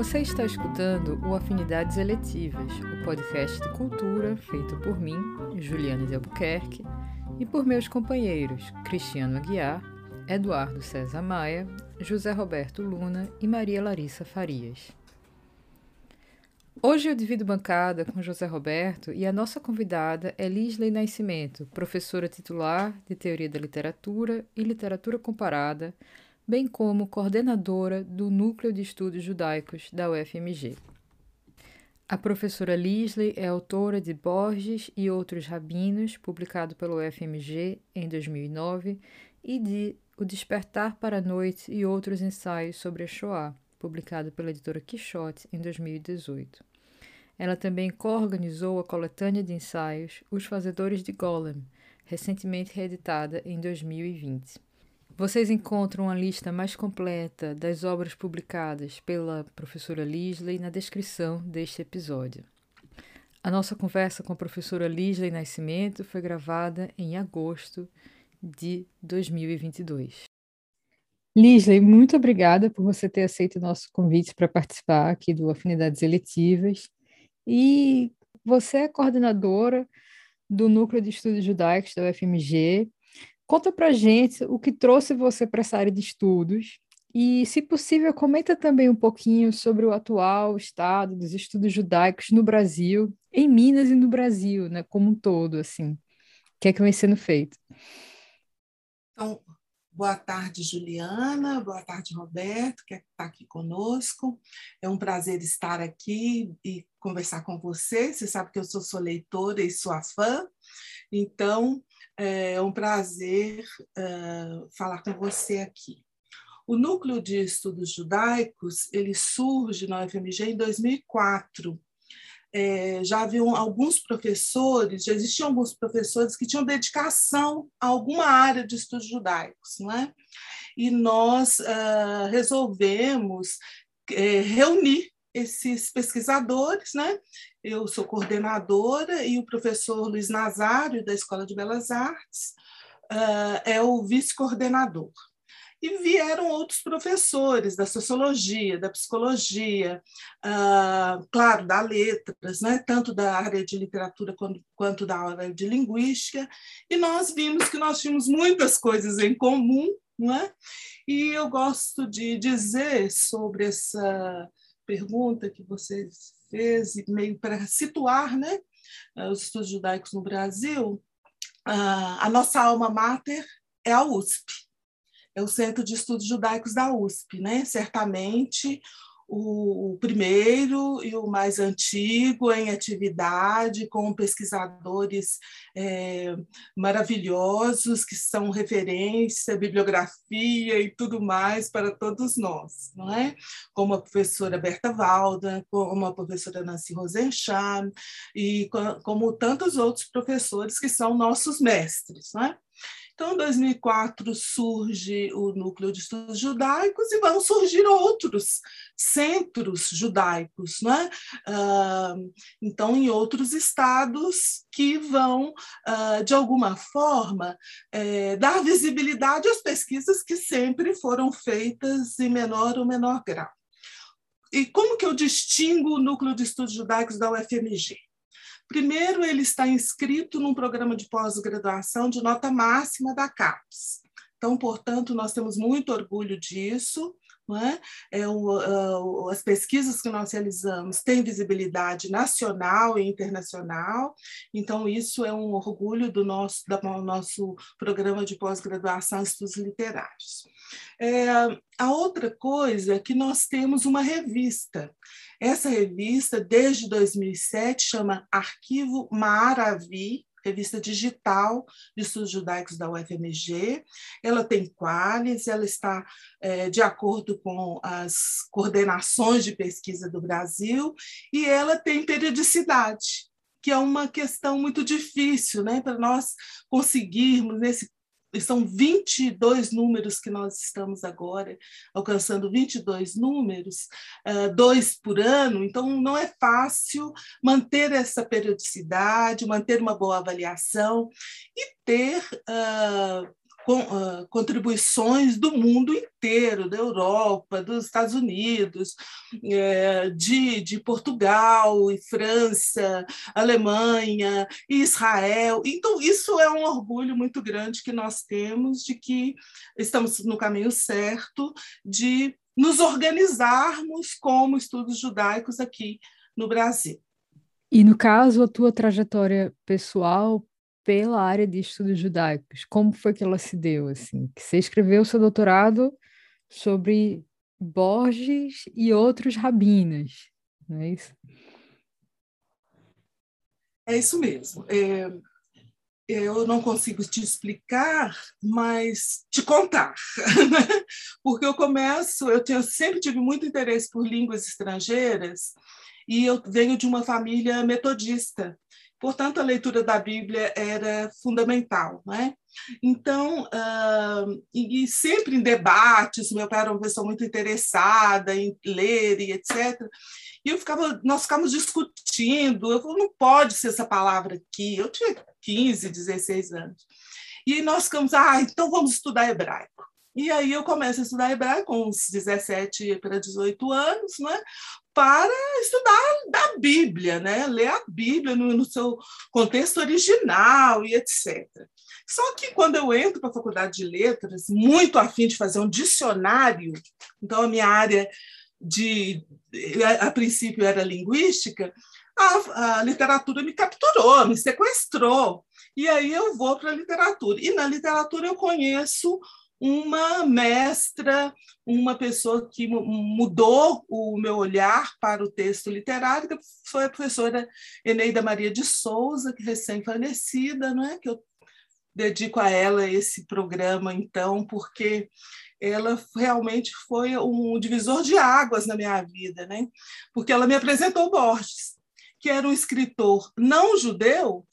Você está escutando o Afinidades Eletivas, o podcast de cultura feito por mim, Juliana de Albuquerque, e por meus companheiros Cristiano Aguiar, Eduardo César Maia, José Roberto Luna e Maria Larissa Farias. Hoje eu divido bancada com José Roberto e a nossa convidada é Lisley Nascimento, professora titular de Teoria da Literatura e Literatura Comparada bem como coordenadora do Núcleo de Estudos Judaicos da UFMG. A professora Lisley é autora de Borges e Outros Rabinos, publicado pelo UFMG em 2009, e de O Despertar para a Noite e Outros Ensaios sobre a Shoah, publicado pela editora Quixote em 2018. Ela também coorganizou a coletânea de ensaios Os Fazedores de Golem, recentemente reeditada em 2020. Vocês encontram a lista mais completa das obras publicadas pela professora Lisley na descrição deste episódio. A nossa conversa com a professora Lisley Nascimento foi gravada em agosto de 2022. Lisley, muito obrigada por você ter aceito o nosso convite para participar aqui do Afinidades Eletivas. E você é coordenadora do Núcleo de Estudos Judaicos da UFMG Conta pra gente o que trouxe você para essa área de estudos e, se possível, comenta também um pouquinho sobre o atual estado dos estudos judaicos no Brasil, em Minas e no Brasil, né, como um todo, assim. O que é que vem sendo feito? Então, boa tarde, Juliana, boa tarde, Roberto, que está aqui conosco. É um prazer estar aqui e conversar com você. Você sabe que eu sou sua leitora e sua fã, então é um prazer uh, falar com você aqui. O Núcleo de Estudos Judaicos ele surge na UFMG em 2004. É, já haviam alguns professores, já existiam alguns professores que tinham dedicação a alguma área de estudos judaicos, não é? E nós uh, resolvemos é, reunir esses pesquisadores, né? Eu sou coordenadora e o professor Luiz Nazário, da Escola de Belas Artes, uh, é o vice-coordenador. E vieram outros professores da sociologia, da psicologia, uh, claro, da letras, né? tanto da área de literatura quanto, da área de linguística, e nós vimos que nós tínhamos muitas coisas em comum, não é? E eu gosto de dizer sobre essa pergunta que você fez, meio para situar né, eh, os estudos judaicos no Brasil, a nossa alma mater é a USP, é o Centro de Estudos Judaicos da USP. Né? Certamente, o, primeiro e o mais antigo em atividade, com pesquisadores é, maravilhosos que são referência, bibliografia e tudo mais para todos nós, não é? Como a professora Berta Valda, como a professora Nancy Rosencham e como tantos outros professores que são nossos mestres, não é? Então, em 2004 surge o Núcleo de Estudos Judaicos e vão surgir outros centros judaicos, né? então, em outros estados que vão, ah, de alguma forma, eh, dar visibilidade às pesquisas que sempre foram feitas em menor ou menor grau. E como que eu distingo o Núcleo de Estudos Judaicos da UFMG? Primeiro, ele está inscrito num programa de pós-graduação de nota máxima da CAPES. Então, portanto, nós temos muito orgulho disso. É? É o, uh, as pesquisas que nós realizamos têm visibilidade nacional e internacional, então isso é um orgulho do nosso, do nosso programa de pós-graduação em estudos literários. É, a outra coisa é que nós temos uma revista. Essa revista, desde 2007, chama Arquivo Maravi, revista digital de estudos judaicos da UFMG. Ela tem quales, ela está é, de acordo com as coordenações de pesquisa do Brasil e ela tem periodicidade, que é uma questão muito difícil né, para nós conseguirmos, nesse são 22 números que nós estamos agora alcançando 22 números, uh, dois por ano, então não é fácil manter essa periodicidade, manter uma boa avaliação e ter uh, contribuições do mundo inteiro, da Europa, dos Estados Unidos, é, de, de Portugal e França, Alemanha e Israel. Então, isso é um orgulho muito grande que nós temos de que estamos no caminho certo de nos organizarmos como estudos judaicos aqui no Brasil. E no caso, a tua trajetória pessoal pela área de estudos judaicos, como foi que ela se deu assim? Que você escreveu seu doutorado sobre Borges e outros rabinos, não é isso? É isso mesmo. É, eu não consigo te explicar, mas te contar, né? porque eu começo, eu, tenho, eu sempre tive muito interesse por línguas estrangeiras e eu venho de uma família metodista. Portanto, a leitura da Bíblia era fundamental. Né? Então, uh, e, sempre em debates, meu pai era uma pessoa muito interessada em ler e etc. E eu ficava, nós ficávamos discutindo, eu falei, não pode ser essa palavra aqui. Eu tinha 15, 16 anos. E nós ficamos, ah, então vamos estudar hebraico. E aí eu começo a estudar hebraico com uns 17 para 18 anos, né? Para estudar da Bíblia, né? ler a Bíblia no, no seu contexto original e etc. Só que quando eu entro para a faculdade de letras, muito afim de fazer um dicionário, então a minha área de, a princípio era linguística, a, a literatura me capturou, me sequestrou. E aí eu vou para a literatura. E na literatura eu conheço uma mestra, uma pessoa que mudou o meu olhar para o texto literário, que foi a professora Eneida Maria de Souza, que recém-falecida, não é? que eu dedico a ela esse programa, então, porque ela realmente foi um divisor de águas na minha vida, né? porque ela me apresentou Borges, que era um escritor não judeu,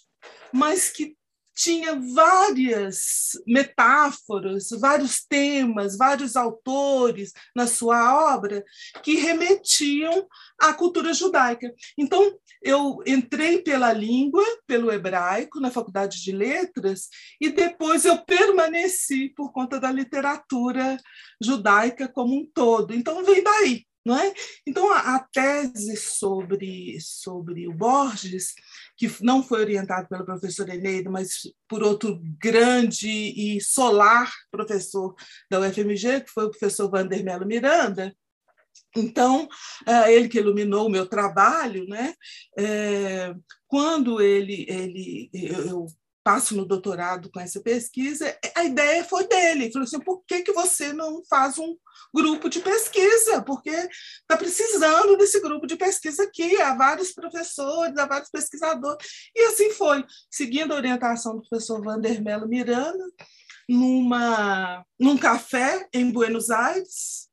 mas que tinha várias metáforas, vários temas, vários autores na sua obra que remetiam à cultura judaica. Então, eu entrei pela língua, pelo hebraico, na faculdade de letras, e depois eu permaneci por conta da literatura judaica como um todo. Então, vem daí. Não é? Então, a, a tese sobre, sobre o Borges que não foi orientado pelo professor Eneida, mas por outro grande e solar professor da UFMG, que foi o professor Vandermelo Miranda. Então, é, ele que iluminou o meu trabalho, né? É, quando ele, ele eu passo no doutorado com essa pesquisa, a ideia foi dele. Ele falou assim: por que, que você não faz um grupo de pesquisa? Porque está precisando desse grupo de pesquisa aqui. Há vários professores, há vários pesquisadores. E assim foi, seguindo a orientação do professor Vandermelo Miranda, numa, num café em Buenos Aires,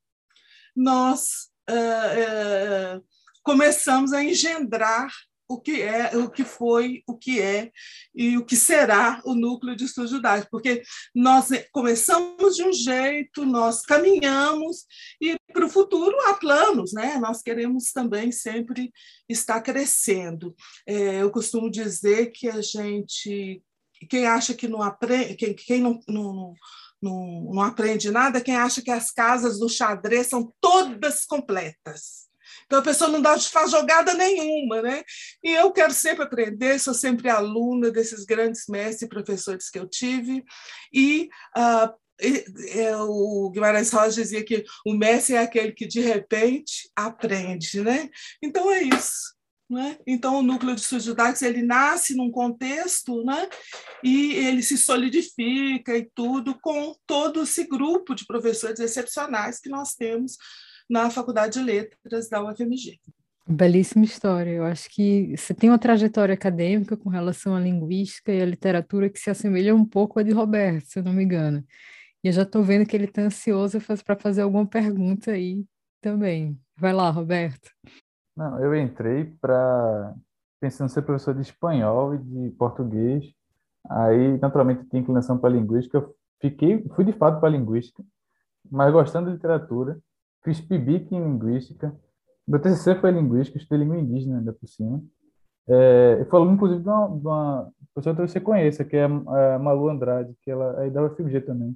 nós uh, uh, começamos a engendrar o que é, o que foi, o que é e o que será o núcleo de estudos judaicos, porque nós começamos de um jeito, nós caminhamos e para o futuro há planos, né? Nós queremos também sempre estar crescendo. É, eu costumo dizer que a gente, quem acha que não aprende, quem, quem não, não não, não aprende nada, quem acha que as casas do xadrez são todas completas. Então a pessoa não dá, faz jogada nenhuma, né? E eu quero sempre aprender, sou sempre aluna desses grandes mestres e professores que eu tive, e uh, o Guimarães Rosa dizia que o mestre é aquele que de repente aprende, né? Então é isso. Né? Então, o núcleo de estudos ele nasce num contexto né? e ele se solidifica e tudo com todo esse grupo de professores excepcionais que nós temos na Faculdade de Letras da UFMG. Belíssima história. Eu acho que você tem uma trajetória acadêmica com relação à linguística e à literatura que se assemelha um pouco à de Roberto, se eu não me engano. E eu já estou vendo que ele está ansioso para fazer alguma pergunta aí também. Vai lá, Roberto. Não, eu entrei para pensando em ser professor de espanhol e de português. Aí, naturalmente, tinha inclinação para linguística. Eu fiquei, fui de fato para linguística, mas gostando de literatura. Fiz PIBIC em linguística. Meu TCC foi linguística, estudei língua indígena ainda por cima. É, falou, inclusive, de uma, de uma pessoa que você conheça, que é a Malu Andrade, que ela é da UFMG também.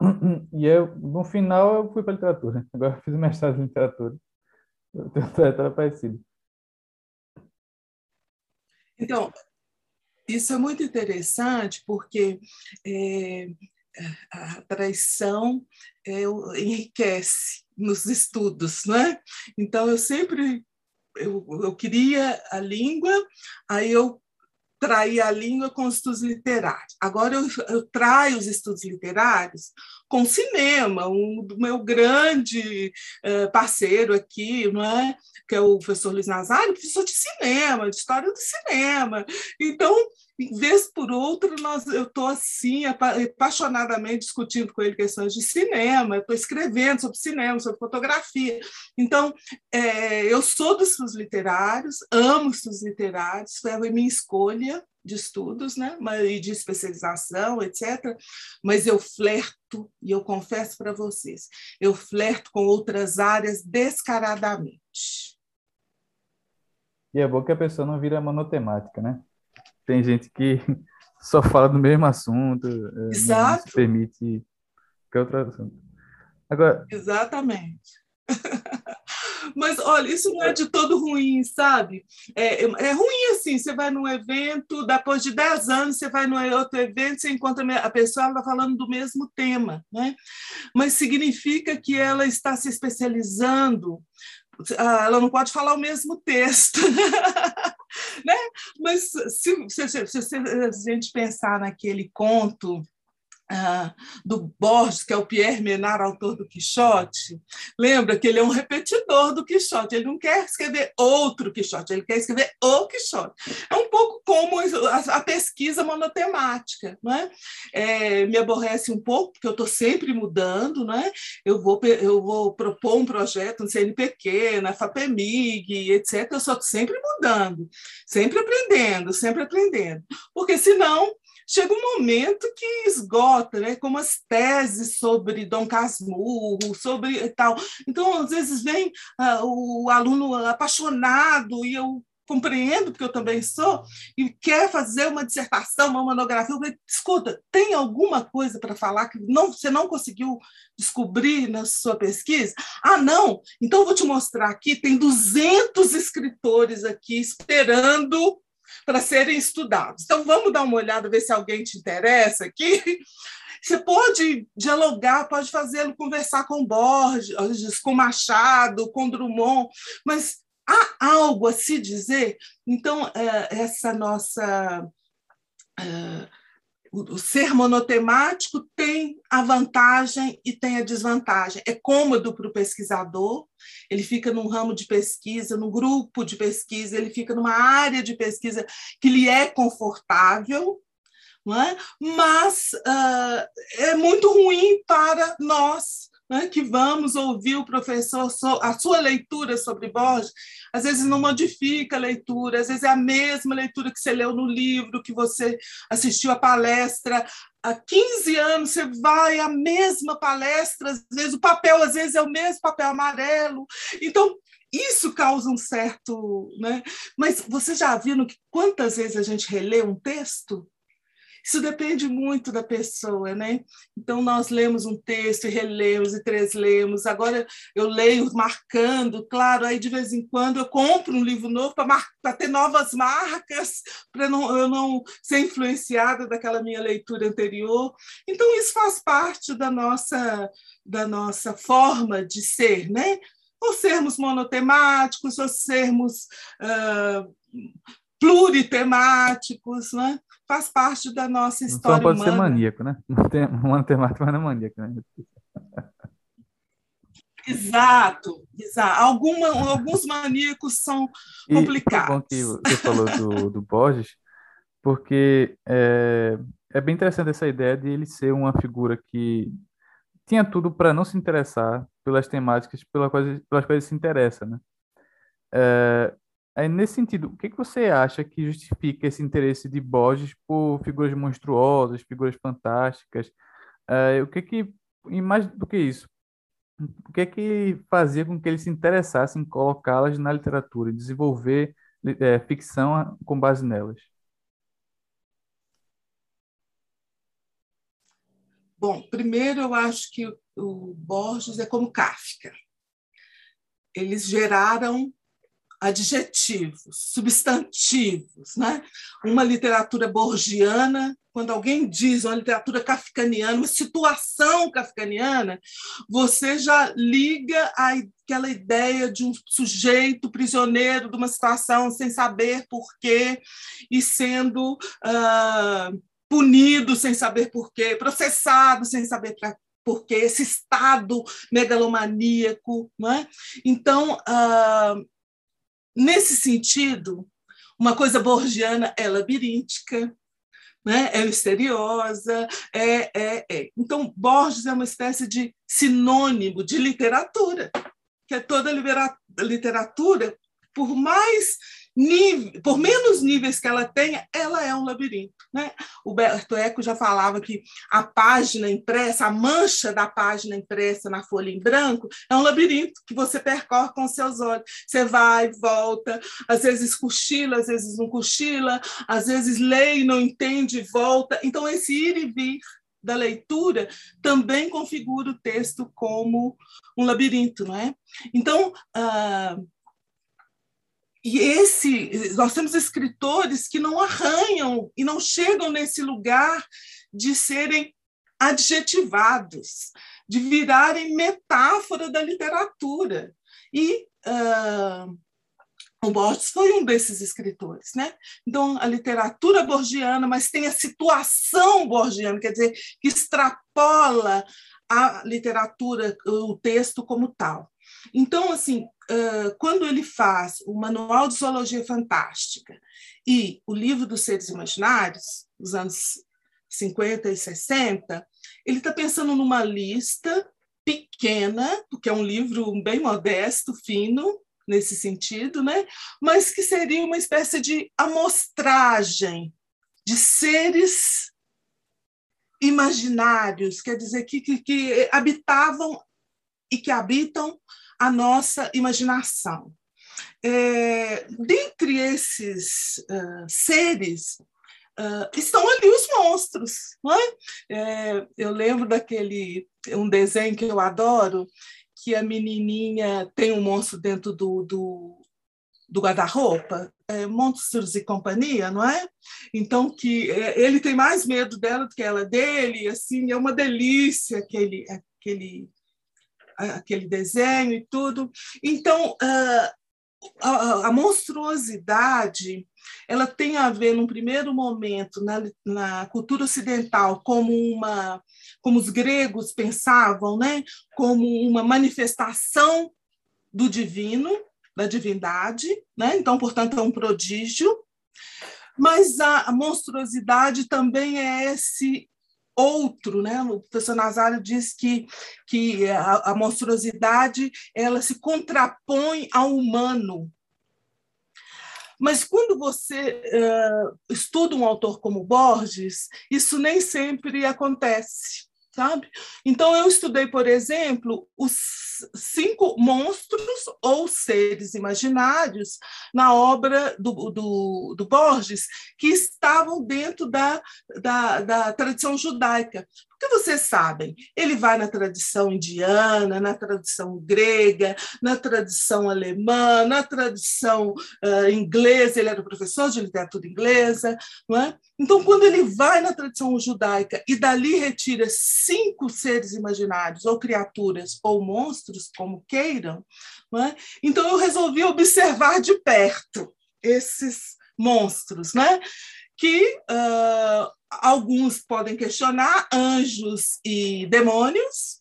E eu, no final, eu fui para literatura. Agora eu fiz mestrado em literatura. Eu tenho uma trajetória parecida. Então, isso é muito interessante porque é, a traição enriquece nos estudos, não é? Então, eu sempre eu, eu queria a língua, aí eu traí a língua com os estudos literários. Agora eu, eu traio os estudos literários com cinema, um do meu grande uh, parceiro aqui, não é? que é o professor Luiz Nazário, professor de cinema, de história do cinema. Então, vez por outra, nós, eu estou assim, apaixonadamente discutindo com ele questões de cinema, estou escrevendo sobre cinema, sobre fotografia. Então, é, eu sou dos estudos literários, amo estudos literários, foi a minha escolha de estudos, né, e de especialização, etc. Mas eu flerto, e eu confesso para vocês, eu flerto com outras áreas descaradamente. E é bom que a pessoa não vira monotemática, né? tem gente que só fala do mesmo assunto, Exato. não se permite qualquer outro assunto. Agora... Exatamente. Mas olha, isso não é de todo ruim, sabe? É, é ruim assim, você vai num evento, depois de 10 anos, você vai num outro evento, você encontra a pessoa, ela está falando do mesmo tema, né? Mas significa que ela está se especializando, ah, ela não pode falar o mesmo texto. né? Mas se, se, se, se, a gente pensar naquele conto ah, do Borges, que é o Pierre Menard, autor do Quixote, lembra que ele é um repetidor do Quixote, ele não quer escrever outro Quixote, ele quer escrever o Quixote. É um pouco como a, pesquisa monotemática. Não é? me aborrece um pouco, porque eu estou sempre mudando, não é? eu, vou, eu vou propor um projeto no CNPq, na FAPEMIG, etc. Eu só estou sempre mudando, sempre aprendendo, sempre aprendendo. Porque senão chega um momento que esgota, né? como as teses sobre Dom Casmurro, sobre tal. Então, às vezes, vem uh, o aluno apaixonado, e eu compreendo, porque eu também sou, e quer fazer uma dissertação, uma monografia. Eu falei, escuta, tem alguma coisa para falar que não, você não conseguiu descobrir na sua pesquisa? Ah, não? Então, vou te mostrar aqui, tem 200 escritores aqui esperando para serem estudados. Então, vamos dar uma olhada, ver se alguém te interessa aqui. Você pode dialogar, pode fazê-lo conversar com Borges, com Machado, com Drummond, mas há algo a se dizer? Então, é, essa nossa é, o ser monotemático tem a vantagem e tem a desvantagem. É cômodo para o pesquisador, ele fica num ramo de pesquisa, num grupo de pesquisa, ele fica numa área de pesquisa que lhe é confortável, é? mas uh, é muito ruim para nós né, que vamos ouvir o professor, a sua leitura sobre Borges, às vezes não modifica a leitura, às vezes é a mesma leitura que você leu no livro, que você assistiu a palestra. Há 15 anos você vai à mesma palestra, às vezes o papel às vezes é o mesmo papel amarelo. Então, isso causa um certo. Né? Mas você já viu quantas vezes a gente relê um texto? Isso depende muito da pessoa, né? Então, nós lemos um texto e relemos e treslemos. Agora, eu leio marcando, claro, aí de vez em quando eu compro um livro novo para ter novas marcas, para eu não ser influenciada daquela minha leitura anterior. Então, isso faz parte da nossa, da nossa forma de ser, né? Ou sermos monotemáticos, ou sermos. Uh, pluritemáticos, né? Faz parte da nossa história Só pode humana. ser maníaco, né? Tem uma temática, mas não é maníaco, né? Exato, exato. Alguma, alguns maníacos são complicados. E bom que você falou do, do Borges, porque é, é bem interessante essa ideia de ele ser uma figura que tinha tudo para não se interessar pelas temáticas pelas quais, pelas quais ele se interessa, né? É, Aí, nesse sentido, o que que você acha que justifica esse interesse de Borges por figuras monstruosas, figuras fantásticas? Eh, o que que, e mais do que isso, o que que fazia com que ele se interessasse em colocá-las na literatura e desenvolver é, ficção com base nelas? Bom, primeiro eu acho que o Borges é como Kafka. Eles geraram adjetivos, substantivos, né? Uma literatura borgiana, quando alguém diz uma literatura kafkaniana, uma situação kafkaniana, você já liga aquela ideia de um sujeito prisioneiro de uma situação sem saber porquê e sendo uh, punido sem saber porquê, processado sem saber para porque esse estado megalomaníaco. Não é? Então, uh, nesse sentido, uma coisa borgiana é labiríntica, né? é misteriosa, é, é, é. Então, Borges é uma espécie de sinônimo de literatura, que é toda literatura, por mais nível, por menos níveis que ela tenha, ela é um labirinto. Né? O Berto Eco já falava que a página impressa, a mancha da página impressa na folha em branco, é um labirinto que você percorre com seus olhos. Você vai, volta, às vezes cochila, às vezes não cochila, às vezes lê e não entende volta. Então, esse ir e vir da leitura também configura o texto como um labirinto, não é? Então, uh, e esse, nós temos escritores que não arranham e não chegam nesse lugar de serem adjetivados, de virarem metáfora da literatura. E uh, o Borges foi um desses escritores, né? Então, a literatura borgiana, mas tem a situação borgiana, quer dizer, que extrapola a literatura, o texto como tal. Então, assim, quando ele faz o Manual de Zoologia Fantástica e o Livro dos Seres Imaginários, nos anos 50 e 60, ele está pensando numa lista pequena, porque é um livro bem modesto, fino, nesse sentido, né? mas que seria uma espécie de amostragem de seres imaginários, quer dizer, que, que, que habitavam e que habitam a nossa imaginação. É, dentre esses uh, seres, uh, estão ali os monstros. É? É, eu lembro daquele um desenho que eu adoro, que a menininha tem um monstro dentro do, do, do guarda-roupa, é, Monstros e Companhia, não é? Então, que é, ele tem mais medo dela do que ela dele, assim, é uma delícia aquele, aquele aquele desenho e tudo. Então, a, a, monstruosidade ela tem a ver, num primeiro momento, na, na cultura ocidental, como uma como os gregos pensavam, né? como uma manifestação do divino, da divindade, né? então, portanto, é um prodígio. Mas a monstruosidade também é esse outro, né? O professor Nazário diz que, que a, a monstruosidade ela se contrapõe ao humano. Mas quando você uh, estuda um autor como Borges, isso nem sempre acontece sabe? Então, eu estudei, por exemplo, os cinco monstros ou seres imaginários na obra do, do, do Borges, que estavam dentro da, da, da tradição judaica. Porque vocês sabem, ele vai na tradição indiana, na tradição grega, na tradição alemã, na tradição uh, inglesa, ele era professor de literatura inglesa, não é? Então, quando ele vai na tradição judaica e dali retira cinco seres imaginários, ou criaturas, ou monstros, como queiram, é? então eu resolvi observar de perto esses monstros, né? que uh, alguns podem questionar anjos e demônios,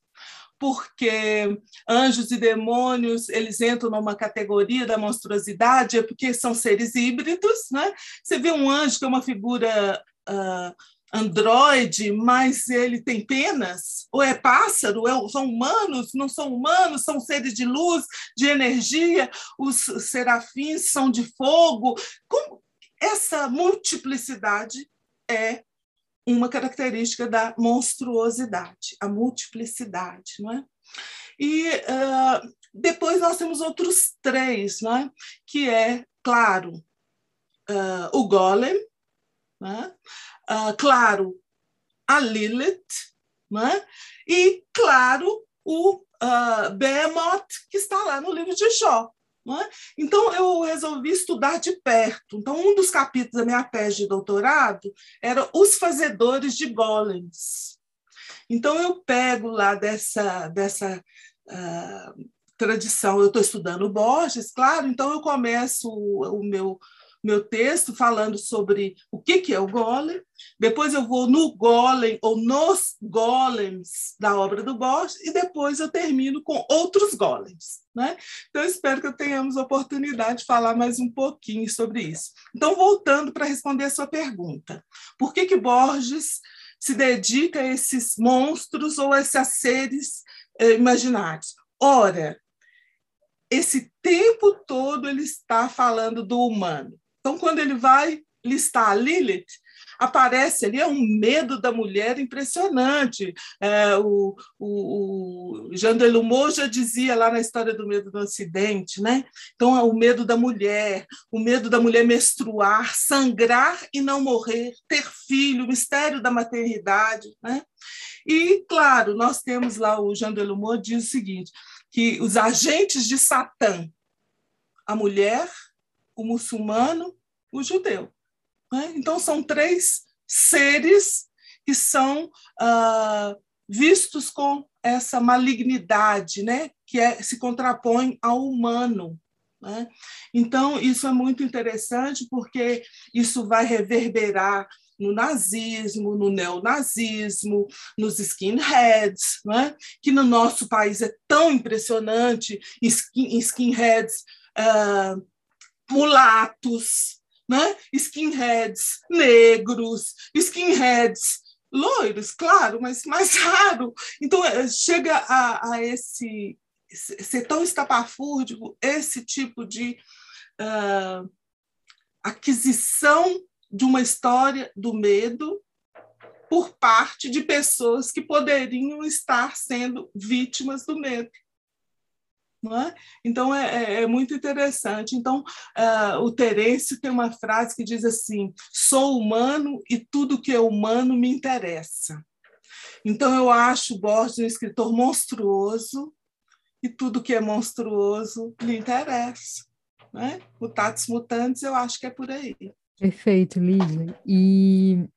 porque anjos e demônios eles entram numa categoria da monstruosidade, é porque são seres híbridos, né? Você vê um anjo que é uma figura uh, androide, mas ele tem penas? Ou é pássaro? É, são humanos? Não são humanos? São seres de luz, de energia? Os serafins são de fogo? Como essa multiplicidade é uma característica da monstruosidade, a multiplicidade, não é? E uh, depois nós temos outros três, não é? Que é, claro, uh, o Golem, né? uh, claro, a Lilith, né? e, claro, o uh, Behemoth, que está lá no livro de Jó. É? Então, eu resolvi estudar de perto. Então, um dos capítulos da minha tese de doutorado era os fazedores de golems. Então, eu pego lá dessa, dessa uh, tradição, eu estou estudando Borges, claro, então eu começo o, o meu meu texto falando sobre o que, que é o golem, depois eu vou no golem ou nos golems da obra do Borges, e depois eu termino com outros golems. Né? Então, espero que tenhamos oportunidade de falar mais um pouquinho sobre isso. Então, voltando para responder a sua pergunta, por que, que Borges se dedica a esses monstros ou a esses seres eh, imaginários? Ora, esse tempo todo ele está falando do humano. Então, quando ele vai listar a Lilith, aparece ali é um medo da mulher impressionante. É, o, o, o Jean Delumeau já dizia lá na história do medo do Ocidente, né? Então, é o medo da mulher, o medo da mulher menstruar, sangrar e não morrer, ter filho, o mistério da maternidade, né? E, claro, nós temos lá o Jean Delumeau diz o seguinte, que os agentes de Satã, a mulher, o muçulmano, o judeu. Né? Então, são três seres que são uh, vistos com essa malignidade, né? que é, se contrapõe ao humano. Né? Então, isso é muito interessante, porque isso vai reverberar no nazismo, no neonazismo, nos skinheads, né? que no nosso país é tão impressionante, skin, skinheads uh, mulatos, né? skinheads negros, skinheads loiros, claro, mas mais raro. Então, eh, chega a, a esse ser tão estapafúrdio, esse tipo de uh, aquisição de uma história do medo por parte de pessoas que poderiam estar sendo vítimas do medo. É? Então, é, é, é, muito interessante. Então, uh, o Terêncio tem uma frase que diz assim: sou humano e tudo que é humano me interessa. Então, eu acho Borges um escritor monstruoso e tudo que é monstruoso lhe interessa. Né? Mutatis mutantes, eu acho que é por aí. Perfeito, Lígia. E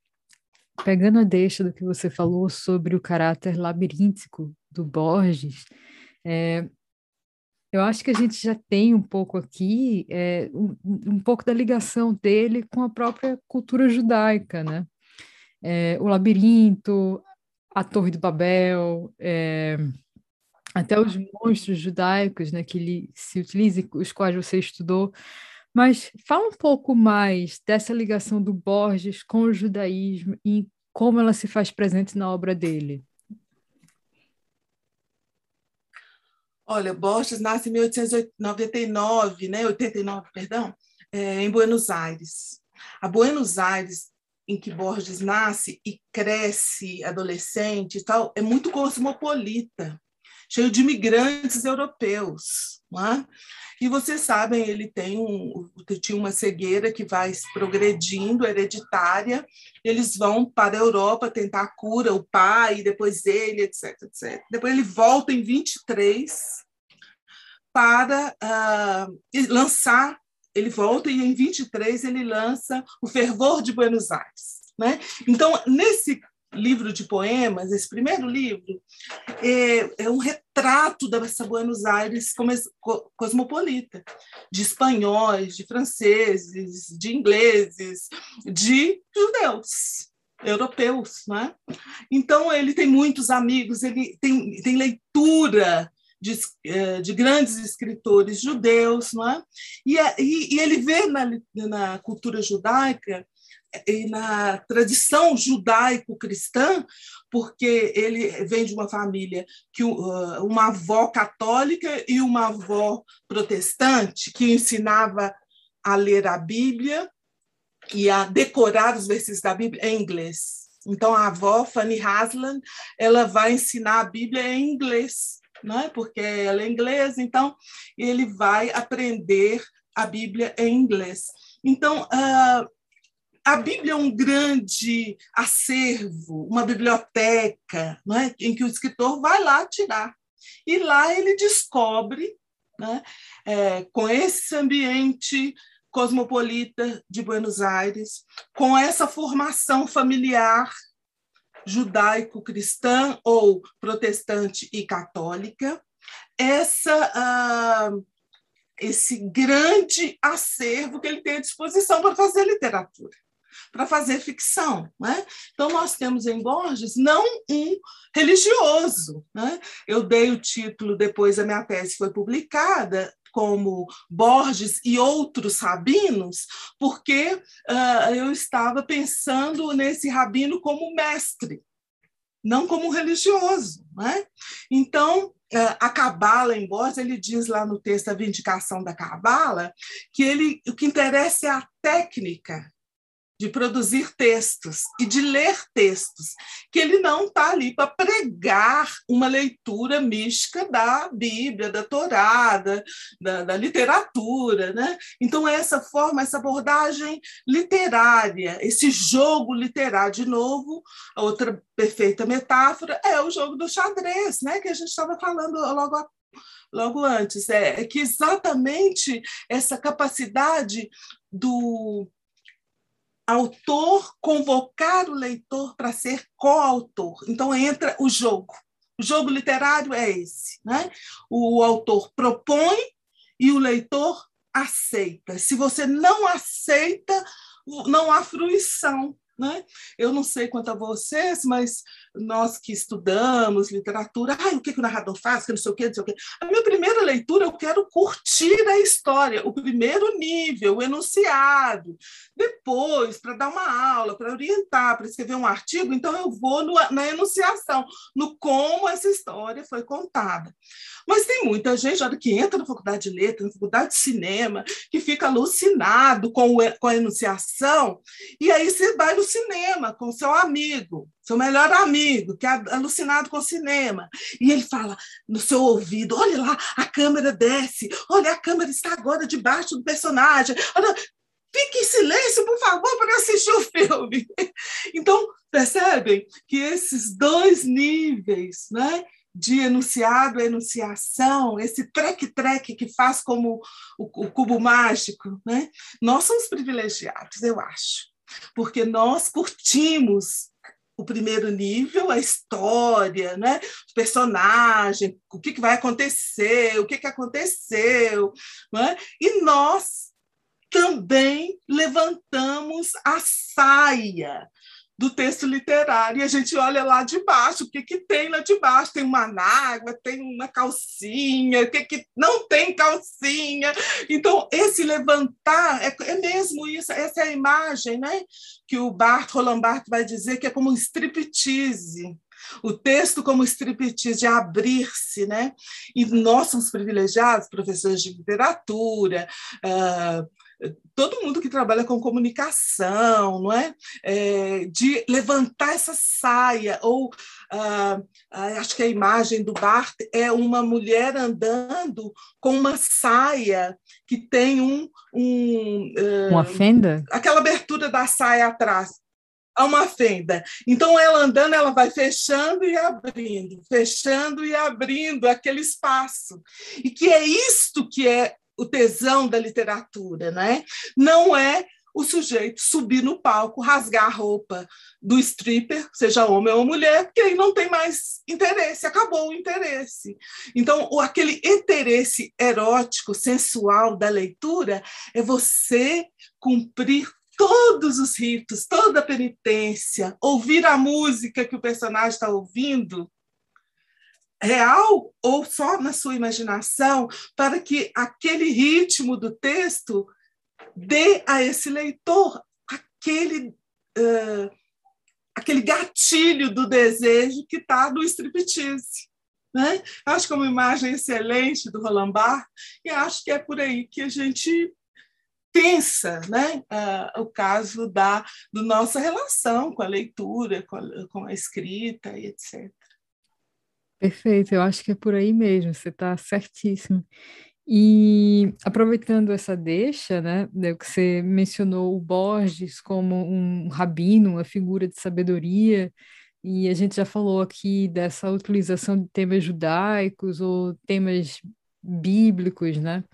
pegando a deixa do que você falou sobre o caráter labiríntico do Borges, é, eu acho que a gente já tem um pouco aqui, é, um, um, pouco da ligação dele com a própria cultura judaica, né? É, o labirinto, a Torre de Babel, é, até os monstros judaicos, né, que ele se utiliza, os quais você estudou. Mas fala um pouco mais dessa ligação do Borges com o judaísmo e como ela se faz presente na obra dele. Olha, Borges nasce em 1899, né, 89, perdão, é, em Buenos Aires. A Buenos Aires, em que Borges nasce e cresce adolescente e tal, é muito cosmopolita, cheio de imigrantes europeus. E vocês sabem, ele tem um, tinha uma cegueira que vai progredindo, hereditária. Eles vão para a Europa tentar a cura, o pai, depois ele, etc, etc. Depois ele volta em 23 para uh, lançar. Ele volta e em 23 ele lança O Fervor de Buenos Aires. Né? Então, nesse livro de poemas, esse primeiro livro, é, é um retrato dessa Buenos Aires cosmopolita, de espanhóis, de franceses, de ingleses, de judeus europeus, né? Então ele tem muitos amigos, ele tem, tem leitura de, é, de, grandes escritores judeus, não é? E, e, e ele vê na, na cultura judaica e na tradição judaico-cristã, porque ele vem de uma família que uma avó católica e uma avó protestante que ensinava a ler a Bíblia e a decorar os versículos da Bíblia em inglês. Então a avó Fanny Haslam, ela vai ensinar a Bíblia em inglês, não é? Porque ela é inglesa, então ele vai aprender a Bíblia em inglês. Então, uh, a Bíblia é um grande acervo, uma biblioteca, não é? em que o escritor vai lá tirar. E lá ele descobre, né, é, com esse ambiente cosmopolita de Buenos Aires, com essa formação familiar judaico-cristã ou protestante e católica, essa, uh, esse grande acervo que ele tem à disposição para fazer literatura, para fazer ficção. Né? Então, nós temos em Borges não um religioso. Né? Eu dei o título, depois a minha tese foi publicada, como Borges e outros rabinos, porque uh, eu estava pensando nesse rabino como mestre, não como religioso. Né? Então, uh, a Cabala, em Borges, ele diz lá no texto A Vindicação da Cabala, que ele, o que interessa é a técnica de produzir textos e de ler textos, que ele não está ali para pregar uma leitura mística da Bíblia, da Torá, da, da, da, literatura. Né? Então, essa forma, essa abordagem literária, esse jogo literário, de novo, a outra perfeita metáfora é o jogo do xadrez, né? que a gente estava falando logo logo antes, é, é que exatamente essa capacidade do autor convocar o leitor para ser coautor. Então entra o jogo. O jogo literário é esse, né? O autor propõe e o leitor aceita. Se você não aceita, não há fruição. Né? Eu não sei quanto a vocês, mas nós que estudamos literatura, ah, o que, que o narrador faz, que não sei o quê, não sei o quê. A minha primeira leitura, eu quero curtir a história, o primeiro nível, o enunciado. Depois, para dar uma aula, para orientar, para escrever um artigo, então eu vou no, na enunciação, no como essa história foi contada. Mas tem muita gente, olha, que entra na faculdade de letras, na faculdade de cinema, que fica alucinado com, o, com a enunciação, e aí você vai no cinema com seu amigo, seu melhor amigo, que é alucinado com cinema, e ele fala no seu ouvido: olha lá, a câmera desce, olha, a câmera está agora debaixo do personagem, olha, fique em silêncio, por favor, para assistir o filme. Então, percebem que esses dois níveis, né? de enunciado enunciação, esse trek-trek que faz como o, o, cubo mágico, né? nós somos privilegiados, eu acho, porque nós curtimos o primeiro nível, a história, né? o personagem, o que, que vai acontecer, o que, que aconteceu, né? e nós também levantamos a saia do texto literário. E a gente olha lá de baixo, o que, que tem lá de baixo? Tem uma nágua, tem uma calcinha, o que, que não tem calcinha? Então, esse levantar, é, é mesmo isso, essa é a imagem né? que o Bart, Roland Barthes vai dizer que é como um striptease. O texto como striptease, de abrir-se, né? E nós somos privilegiados, professores de literatura, uh, todo mundo que trabalha com comunicação, não é? é de levantar essa saia, ou ah, ah, acho que a imagem do Bart é uma mulher andando com uma saia que tem um. um uh, uma fenda? Aquela abertura da saia atrás. Há uma fenda. Então, ela andando, ela vai fechando e abrindo, fechando e abrindo aquele espaço. E que é isto que é o tesão da literatura, né? Não é o sujeito subir no palco, rasgar a roupa do stripper, seja homem ou mulher, porque aí não tem mais interesse, acabou o interesse. Então, aquele interesse erótico, sensual da leitura é você cumprir todos os ritos, toda a penitência, ouvir a música que o personagem está ouvindo real ou só na sua imaginação, para que aquele ritmo do texto dê a esse leitor aquele, uh, aquele gatilho do desejo que está no striptease. Né? Acho que é uma imagem excelente do Roland Barthes e acho que é por aí que a gente pensa né? Uh, o caso da, da nossa relação com a leitura, com a, com a escrita e etc. Perfeito, eu acho que é por aí mesmo, você está certíssimo. E aproveitando essa deixa, né, né, que você mencionou o Borges como um rabino, uma figura de sabedoria, e a gente já falou aqui dessa utilização de temas judaicos ou temas bíblicos, né?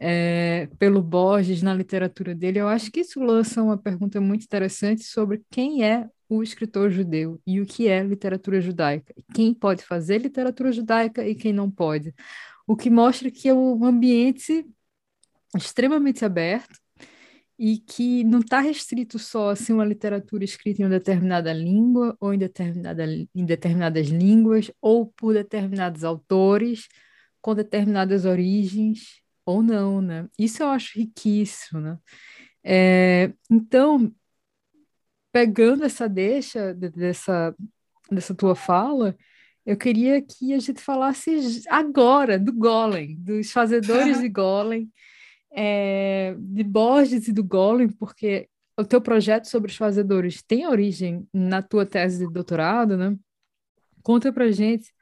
É, pelo Borges na literatura dele, eu acho que isso lança uma pergunta muito interessante sobre quem é o escritor judeu e o que é literatura judaica. Quem pode fazer literatura judaica e quem não pode. O que mostra que é um ambiente extremamente aberto e que não está restrito só assim uma literatura escrita em uma determinada língua ou em, determinada, em determinadas línguas ou por determinados autores com determinadas origens ou não, né? Isso eu acho riquíssimo, né? É, então, pegando essa deixa dessa, dessa tua fala, eu queria que a gente falasse agora do Golem, dos fazedores de Golem, é, de Borges e do Golem, porque o teu projeto sobre os fazedores tem origem na tua tese de doutorado, né? Conta pra gente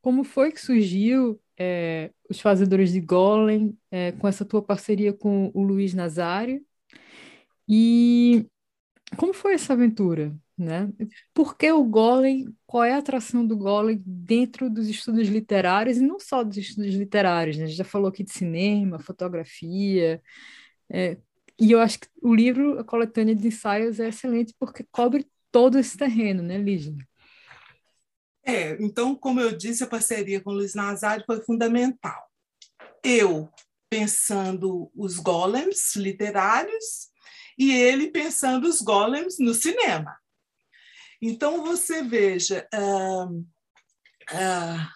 como foi que surgiu é, os fazedores de Golem é, com essa tua parceria com o Luiz Nazário e como foi essa aventura, né? Por que o Golem? Qual é a atração do Golem dentro dos estudos literários e não só dos estudos literários, né? A gente já falou aqui de cinema, fotografia, é, e eu acho que o livro, a coletânea de ensaios, é excelente porque cobre todo esse terreno, né, Lígia? É, então, como eu disse, a parceria com o Luiz Nazário foi fundamental. Eu pensando os golems literários e ele pensando os golems no cinema. Então, você veja, uh, uh,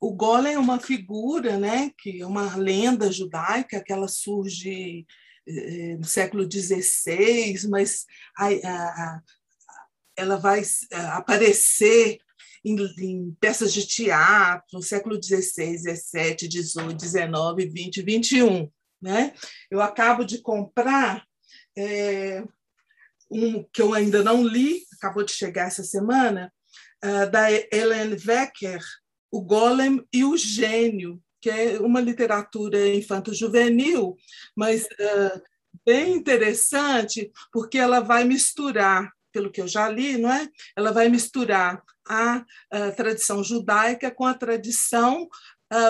o golem é uma figura, né, que é uma lenda judaica, que ela surge eh, no século XVI, mas ela vai aparecer em, em, peças de teatro no século XVI, XVII, XVIII, XIX, XX, XXI. Né? Eu acabo de comprar é, um que eu ainda não li, acabou de chegar essa semana, uh, da Ellen Wecker, O Golem e o Gênio, que é uma literatura infanto-juvenil, mas uh, bem interessante, porque ela vai misturar, pelo que eu já li, não é? Ela vai misturar a, a tradição judaica com a tradição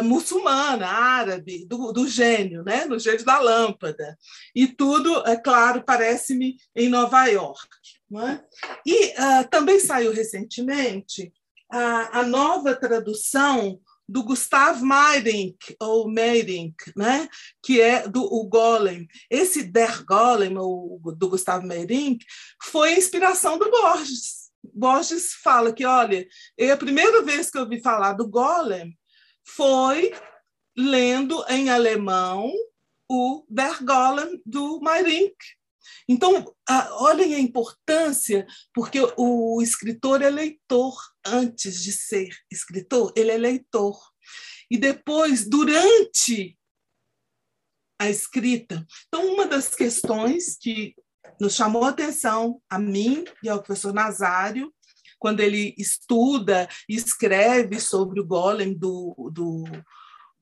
muçulmana, árabe, do, do, gênio, né? no gênio da lâmpada. E tudo, é claro, parece-me em Nova York. É? E também saiu recentemente a, a nova tradução do Gustav Meyrink, ou Meyrink, né? que é do o Golem. Esse Der Golem, o, do Gustav Meyrink, foi inspiração do Borges. Borges fala que, olha, a primeira vez que eu ouvi falar do Golem foi lendo em alemão o Der Golem do Meyrink. Então, olhem a importância, porque o escritor é leitor antes de ser escritor, ele é leitor. E depois, durante a escrita. Então, uma das questões que nos chamou a atenção, a mim e ao professor Nazário, quando ele estuda e escreve sobre o golem do, do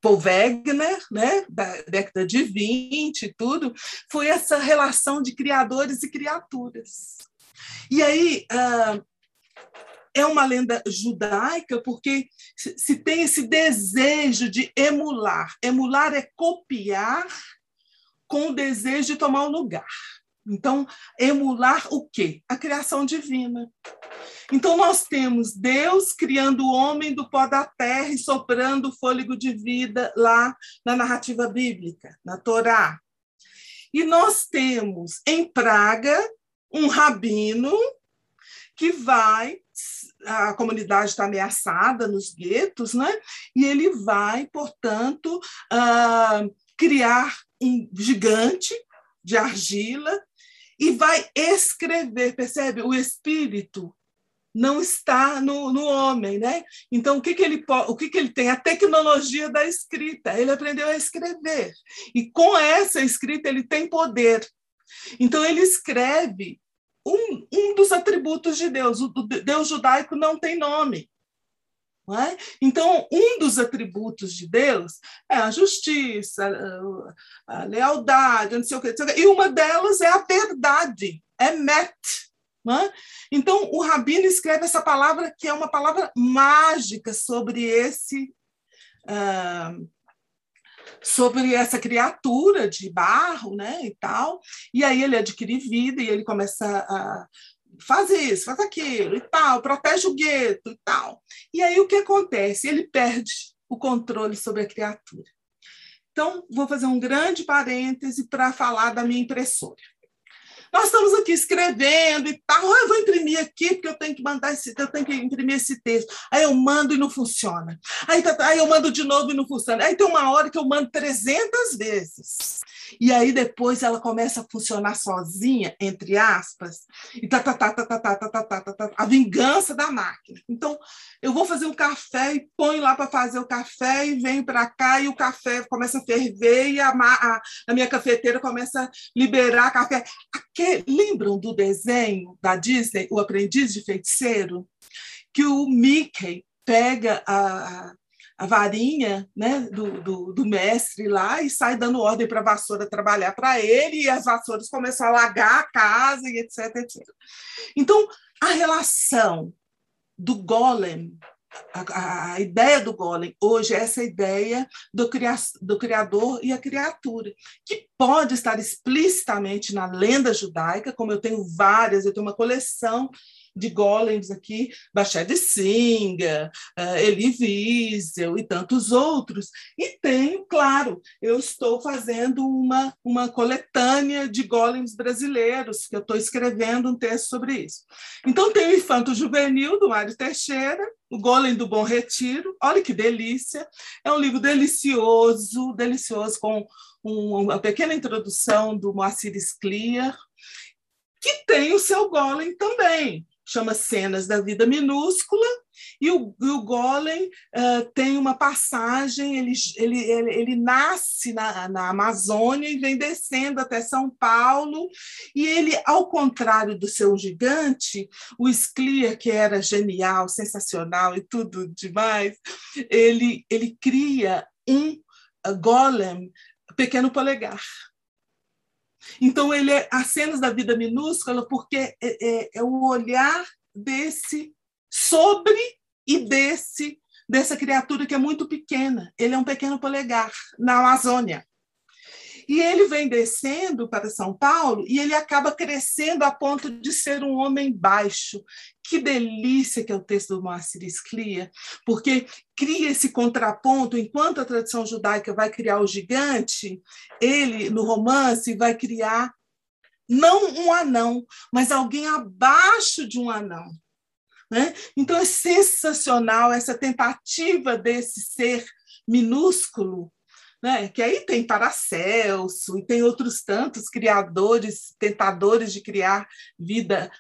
Paul Wegener, né, da década de 20 e tudo, foi essa relação de criadores e criaturas. E aí uh, é uma lenda judaica porque se tem esse desejo de emular. Emular é copiar com o desejo de tomar o lugar. Então, emular o quê? A criação divina. Então, nós temos Deus criando o homem do pó da terra e soprando o fôlego de vida lá na narrativa bíblica, na Torá. E nós temos em Praga um rabino que vai a comunidade está ameaçada nos guetos, né? E ele vai, portanto, uh, criar um gigante de argila e vai escrever, percebe? O espírito não está no, no homem, né? Então o que que ele o que que ele tem? A tecnologia da escrita. Ele aprendeu a escrever e com essa escrita ele tem poder. Então ele escreve um, um dos atributos de Deus. O Deus judaico não tem nome. É? Então, um dos atributos de Deus é a justiça, a, a lealdade, não sei o que, e uma delas é a verdade, é met. É? Então, o Rabino escreve essa palavra que é uma palavra mágica sobre esse. Uh, sobre essa criatura de barro, né, e tal, e aí ele adquire vida e ele começa a faz isso, faz aquilo e tal, protege o gueto e tal. E aí o que acontece? Ele perde o controle sobre a criatura. Então, vou fazer um grande parêntese para falar da minha impressora. Nós estamos aqui escrevendo e tal. Ah, eu vou imprimir aqui, porque eu tenho que mandar esse, eu tenho que imprimir esse texto. Aí eu mando e não funciona. Aí, tá, aí eu mando de novo e não funciona. Aí tem uma hora que eu mando 300 vezes. E aí depois ela começa a funcionar sozinha, entre aspas, e tá, tá, tá, tá, tá, tá, tá, tá, tá, tá, tá a vingança da máquina. Então, eu vou fazer um café e ponho lá para fazer o café e venho para cá e o café começa a ferver e a, a, a minha cafeteira começa a liberar café. Lembram do desenho da Disney, O Aprendiz de Feiticeiro? Que o Mickey pega a, a varinha né, do, do, do, mestre lá e sai dando ordem para a vassoura trabalhar para ele, e as vassouras começam a alagar a casa, e etc, etc. Então, a relação do golem a, a, ideia do golem hoje é essa ideia do, cria, do criador e a criatura, que pode estar explicitamente na lenda judaica, como eu tenho várias, eu tenho uma coleção de golems aqui, Bached Singa, uh, Wiesel e tantos outros. E tenho, claro, eu estou fazendo uma, uma coletânea de golems brasileiros, que eu estou escrevendo um texto sobre isso. Então, tem o Infanto Juvenil, do Mário Teixeira, o Golem do Bom Retiro, olha que delícia, é um livro delicioso, delicioso, com uma pequena introdução do Moacir Scliar, que tem o seu Golem também chama Cenas da Vida Minúscula, e o, e o Golem uh, tem uma passagem, ele, ele, ele, ele nasce na, na Amazônia e vem descendo até São Paulo, e ele, ao contrário do seu gigante, o Scliar, que era genial, sensacional e tudo demais, ele, ele cria um uh, Golem pequeno polegar. Então, ele é as cenas da vida minúscula, porque é, é, é o olhar desse sobre e desse dessa criatura que é muito pequena. Ele é um pequeno polegar na Amazônia. E ele vem descendo para São Paulo e ele acaba crescendo a ponto de ser um homem baixo. Que delícia que é o texto do Moacir Sclia, porque cria esse contraponto, enquanto a tradição judaica vai criar o gigante, ele, no romance, vai criar não um anão, mas alguém abaixo de um anão. Né? Então é sensacional essa tentativa desse ser minúsculo né? que aí tem Paracelso e tem outros tantos criadores, tentadores de criar vida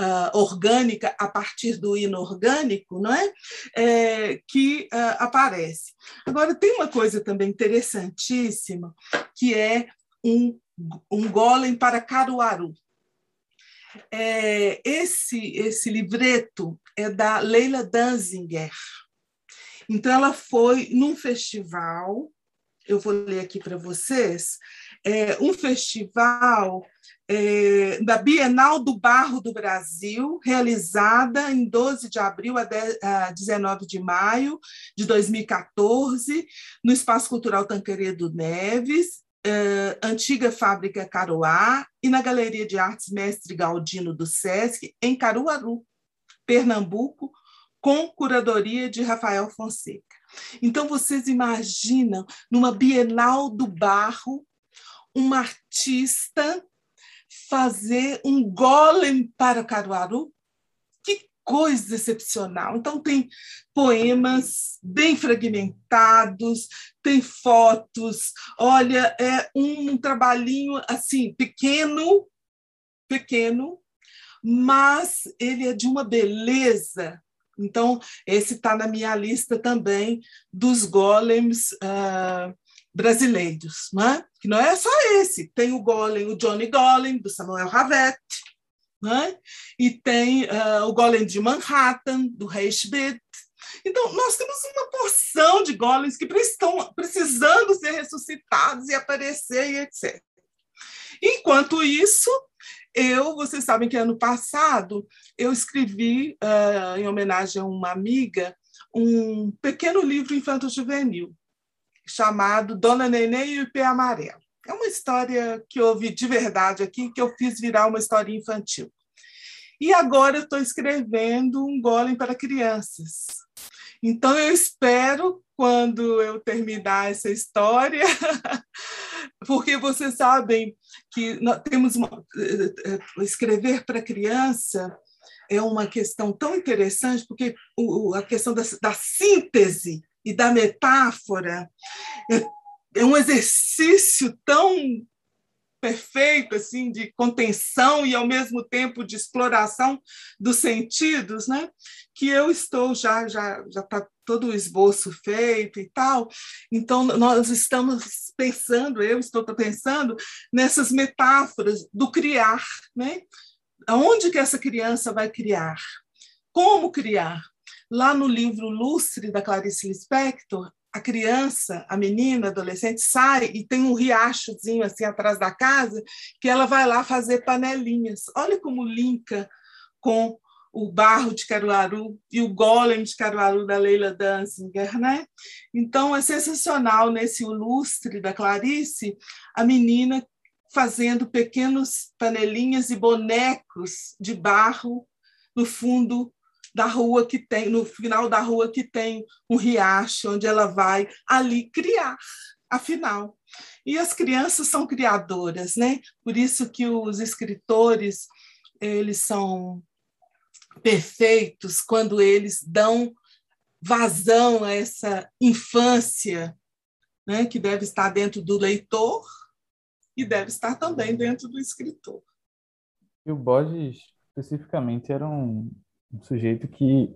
uh, orgânica a partir do inorgânico, não é? é que uh, aparece. Agora, tem uma coisa também interessantíssima, que é um, um golem para Caruaru. É, esse, esse livreto é da Leila Danzinger. Então, ela foi num festival eu vou ler aqui para vocês, é um festival é, da Bienal do Barro do Brasil, realizada em 12 de abril a, 10, a 19 de maio de 2014, no Espaço Cultural Tanqueredo Neves, é, antiga fábrica Caruá, e na Galeria de Artes Mestre Galdino do Sesc, em Caruaru, Pernambuco, com curadoria de Rafael Fonseca. Então, vocês imaginam, numa Bienal do Barro, uma artista fazer um golem para Caruaru? Que coisa excepcional! Então, tem poemas bem fragmentados, tem fotos, olha, é um trabalhinho assim, pequeno, pequeno, mas ele é de uma beleza então, esse está na minha lista também dos golems uh, brasileiros, né? que não é só esse, tem o golem, o Johnny Golem, do Samuel Ravet, né? e tem uh, o golem de Manhattan, do Ray Então, nós temos uma porção de golems que estão precisando ser ressuscitados e aparecer e etc. Enquanto isso, eu, vocês sabem que ano passado eu escrevi, uh, em homenagem a uma amiga, um pequeno livro infanto-juvenil chamado Dona Neném e o Pé Amarelo. É uma história que houve de verdade aqui, que eu fiz virar uma história infantil. E agora eu estou escrevendo um golem para crianças. Então eu espero, quando eu terminar essa história, porque vocês sabem que temos uma, eh, eh, escrever para criança é uma questão tão interessante, porque a questão da, da síntese e da metáfora é, é um exercício tão perfeito assim de contenção e ao mesmo tempo de exploração dos sentidos, né? Que eu estou já já já está todo o esboço feito e tal. Então nós estamos pensando, eu estou pensando nessas metáforas do criar, né? Aonde que essa criança vai criar? Como criar? Lá no livro Lustre da Clarice Lispector, a criança, a menina, adolescente, sai e tem um riachozinho assim atrás da casa que ela vai lá fazer panelinhas. Olha como linka com o barro de Caruaru e o golem de Caruaru da Leila Danziger, né? Então é sensacional nesse ilustre da Clarice a menina fazendo pequenos panelinhas e bonecos de barro no fundo da rua que tem, no final da rua que tem um riacho, onde ela vai ali criar, afinal. E as crianças são criadoras, né? Por isso que os escritores, eles são perfeitos quando eles dão vazão a essa infância, né, que deve estar dentro do leitor e deve estar também dentro do escritor. E o Borges, especificamente, era um, um sujeito que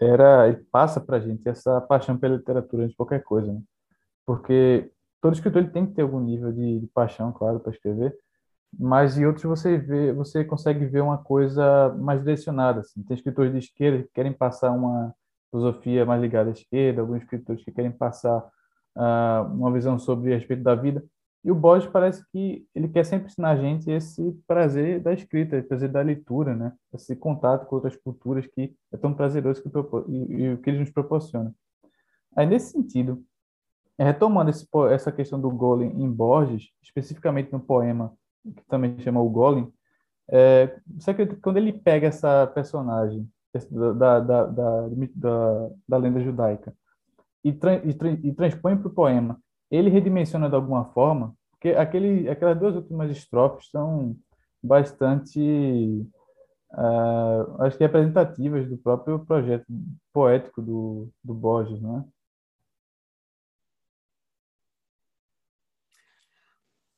era ele passa para a gente essa paixão pela literatura antes de qualquer coisa, né? porque todo escritor ele tem que ter algum nível de, de paixão, claro, para escrever, mas em outros você vê, você consegue ver uma coisa mais direcionada, assim. Tem escritores de esquerda que querem passar uma filosofia mais ligada à esquerda, alguns escritores que querem passar uh, uma visão sobre a respeito da vida. E o Borges parece que ele quer sempre ensinar a gente esse prazer da escrita, esse prazer da leitura, né? Esse contato com outras culturas que é tão prazeroso que e, o que ele nos proporciona. Aí, nesse sentido, retomando esse, essa questão do Golem em Borges, especificamente no poema que também chama o Golem, é, você acredita que quando ele pega essa personagem da, da, da, da, da lenda judaica e, tra, e, tra, e transpõe para o poema, ele redimensiona de alguma forma, porque aquele, aquelas duas últimas estrofes são bastante, uh, acho que representativas do próprio projeto poético do, do Borges, não é?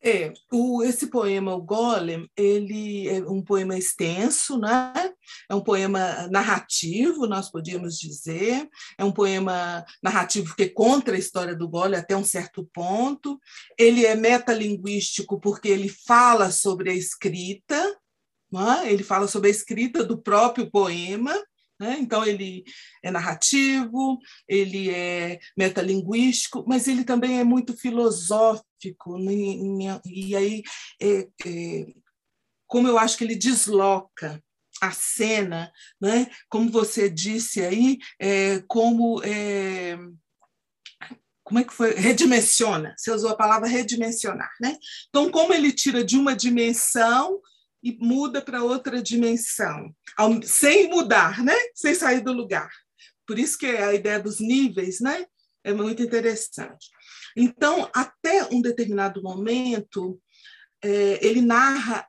É, o, esse poema, o Golem, ele é um poema extenso, né? é um poema narrativo, nós podíamos dizer, é um poema narrativo que conta a história do Golem até um certo ponto, ele é metalinguístico porque ele fala sobre a escrita, é? ele fala sobre a escrita do próprio poema, né? Então, ele é narrativo, ele é metalinguístico, mas ele também é muito filosófico. Né? E aí, é, é, como eu acho que ele desloca a cena, né? como você disse aí, é, como. É, como é que foi? Redimensiona. Você usou a palavra redimensionar, né? Então, como ele tira de uma dimensão e muda para outra dimensão, sem mudar, né? sem sair do lugar. Por isso que a ideia dos níveis né? é muito interessante. Então, até um determinado momento, é, ele narra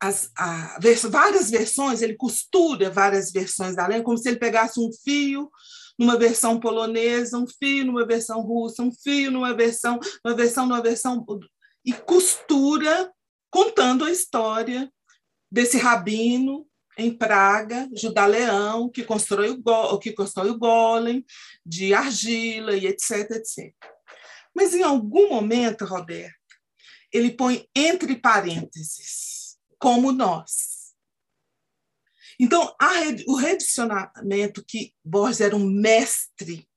as, a, várias versões, ele costura várias versões da lenda, como se ele pegasse um fio numa versão polonesa, um fio numa versão russa, um fio numa versão, uma versão numa versão e costura contando a história desse rabino em Praga, Judá Leão, que constrói o, que constrói o golem de argila e etc, etc. Mas em algum momento, Roberto, ele põe entre parênteses, como nós. Então, o redicionamento que Borges era um mestre.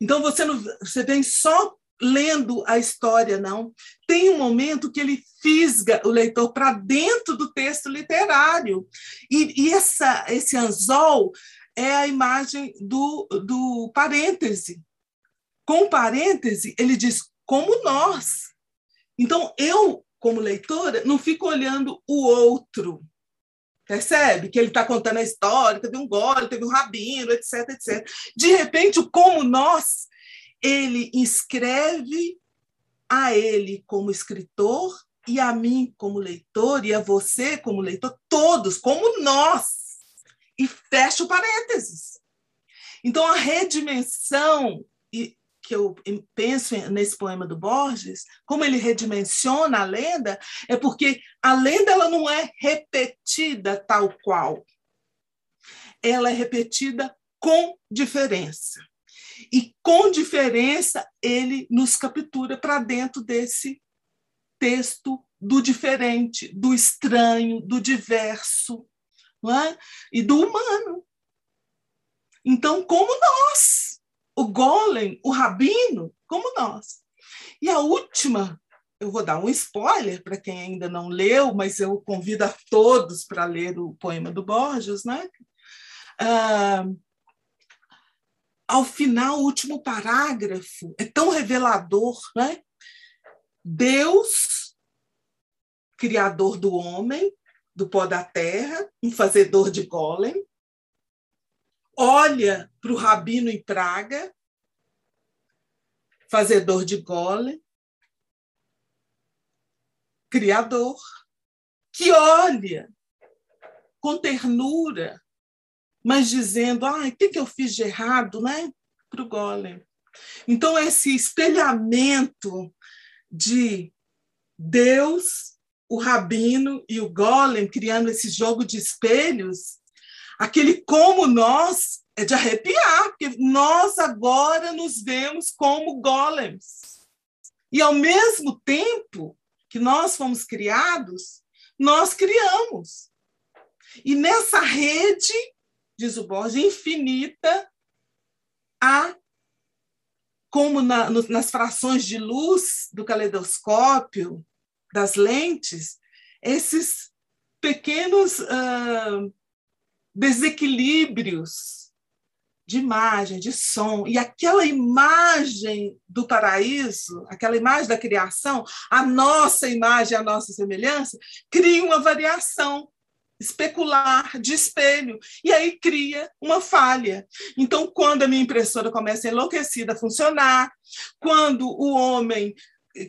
Então, você, não, você vem só lendo a história, não. Tem um momento que ele fisga o leitor para dentro do texto literário. E, e essa, esse anzol é a imagem do, do parêntese. Com parêntese, ele diz, como nós. Então, eu, como leitora, não fico olhando o outro. Percebe? Que ele está contando a história, teve um gole, teve um rabino, etc, etc. De repente, o como nós, ele inscreve a ele como escritor e a mim como leitor e a você como leitor, todos como nós. E fecha o parênteses. Então, a redimensão que eu penso nesse poema do Borges, como ele redimensiona a lenda, é porque a lenda ela não é repetida tal qual. Ela é repetida com diferença. E com diferença ele nos captura para dentro desse texto do diferente, do estranho, do diverso, é? e do humano. Então, como nós, o golem, o rabino, como nós. E a última, eu vou dar um spoiler para quem ainda não leu, mas eu convido a todos para ler o poema do Borges, né? Ah, ao final, o último parágrafo é tão revelador, né? Deus, criador do homem, do pó da terra, um fazedor de golem, olha para o rabino em Praga, fazedor de gole, criador, que olha com ternura, mas dizendo, ah, o que, que eu fiz de errado, né? Para o golem. Então, esse espelhamento de Deus, o rabino e o golem, criando esse jogo de espelhos, Aquele como nós é de arrepiar, porque nós agora nos vemos como golems. E ao mesmo tempo que nós fomos criados, nós criamos. E nessa rede, diz o Borges, infinita, há, como na, no, nas frações de luz do caleidoscópio, das lentes, esses pequenos uh, desequilíbrios de imagem, de som, e aquela imagem do paraíso, aquela imagem da criação, a nossa imagem, a nossa semelhança, cria uma variação especular de espelho e aí cria uma falha. Então, quando a minha impressora começa enlouquecida a funcionar, quando o homem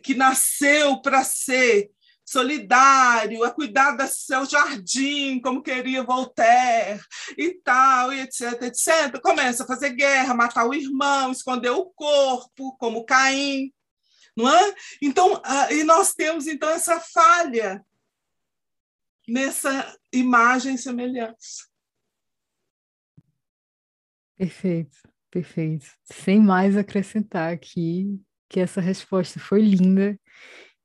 que nasceu para ser solidário, a cuidar do seu jardim, como queria Voltaire, e tal, e etc, etc. Começa a fazer guerra, matar o irmão, esconder o corpo, como Caim, não é? Então, e nós temos então essa falha nessa imagem e semelhança. Perfeito, perfeito. Sem mais acrescentar aqui, que essa resposta foi linda.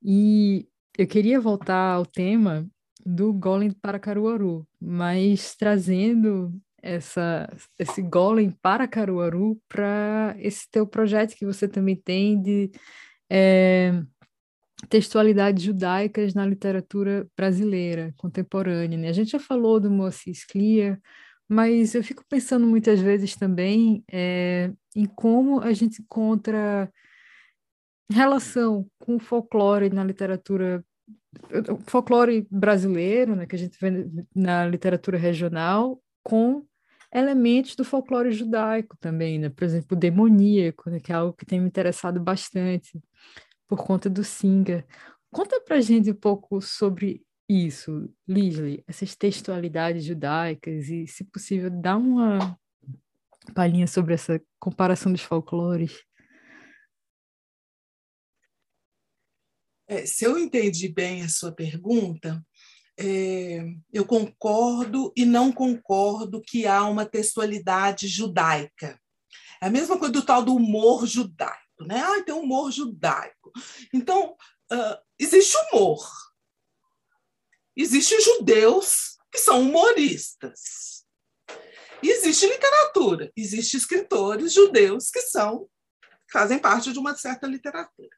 E eu queria voltar ao tema do Golem para Caruaru, mas trazendo essa, esse Golem para Caruaru para esse teu projeto que você também tem de é, textualidades judaicas na literatura brasileira contemporânea. Né? A gente já falou do Moacir Clear, mas eu fico pensando muitas vezes também é, em como a gente encontra relação com o folclore na literatura folclore brasileiro, né, que a gente vê na literatura regional, com elementos do folclore judaico também, né? Por exemplo, o demoníaco, né, que é algo que tem me interessado bastante por conta do Singer. Conta pra gente um pouco sobre isso, Lisley, essas textualidades judaicas e, se possível, dá uma palhinha sobre essa comparação dos folclores. É, se eu entendi bem a sua pergunta, é, eu concordo e não concordo que há uma textualidade judaica. É a mesma coisa do tal do humor judaico, né? Ah, tem um humor judaico. Então, uh, existe humor. Existem judeus que são humoristas. E existe literatura, existem escritores judeus que são fazem parte de uma certa literatura.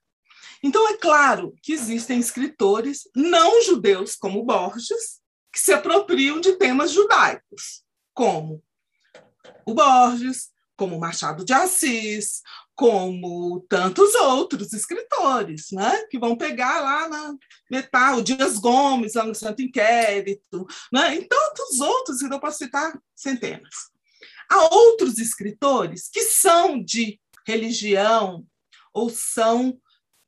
Então, é claro que existem escritores não judeus, como Borges, que se apropriam de temas judaicos, como o Borges, como Machado de Assis, como tantos outros escritores, né? que vão pegar lá na metal, Dias Gomes, lá no Santo Inquérito, né? e tantos outros, que eu posso citar centenas. Há outros escritores que são de religião ou são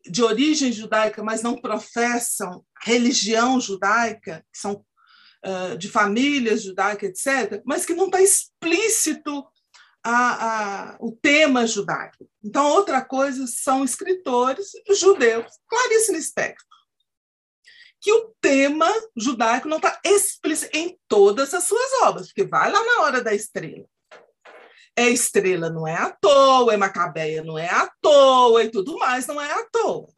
de origem judaica, mas não professam religião judaica, que são uh, de famílias judaicas, etc., mas que não está explícito a, a, o tema judaico. Então, outra coisa são escritores judeus, Clarice Lispector, que o tema judaico não está explícito em todas as suas obras, porque vai lá na hora da estrela. É estrela, não é à toa, é macabeia, não é à toa, e tudo mais, não é à toa.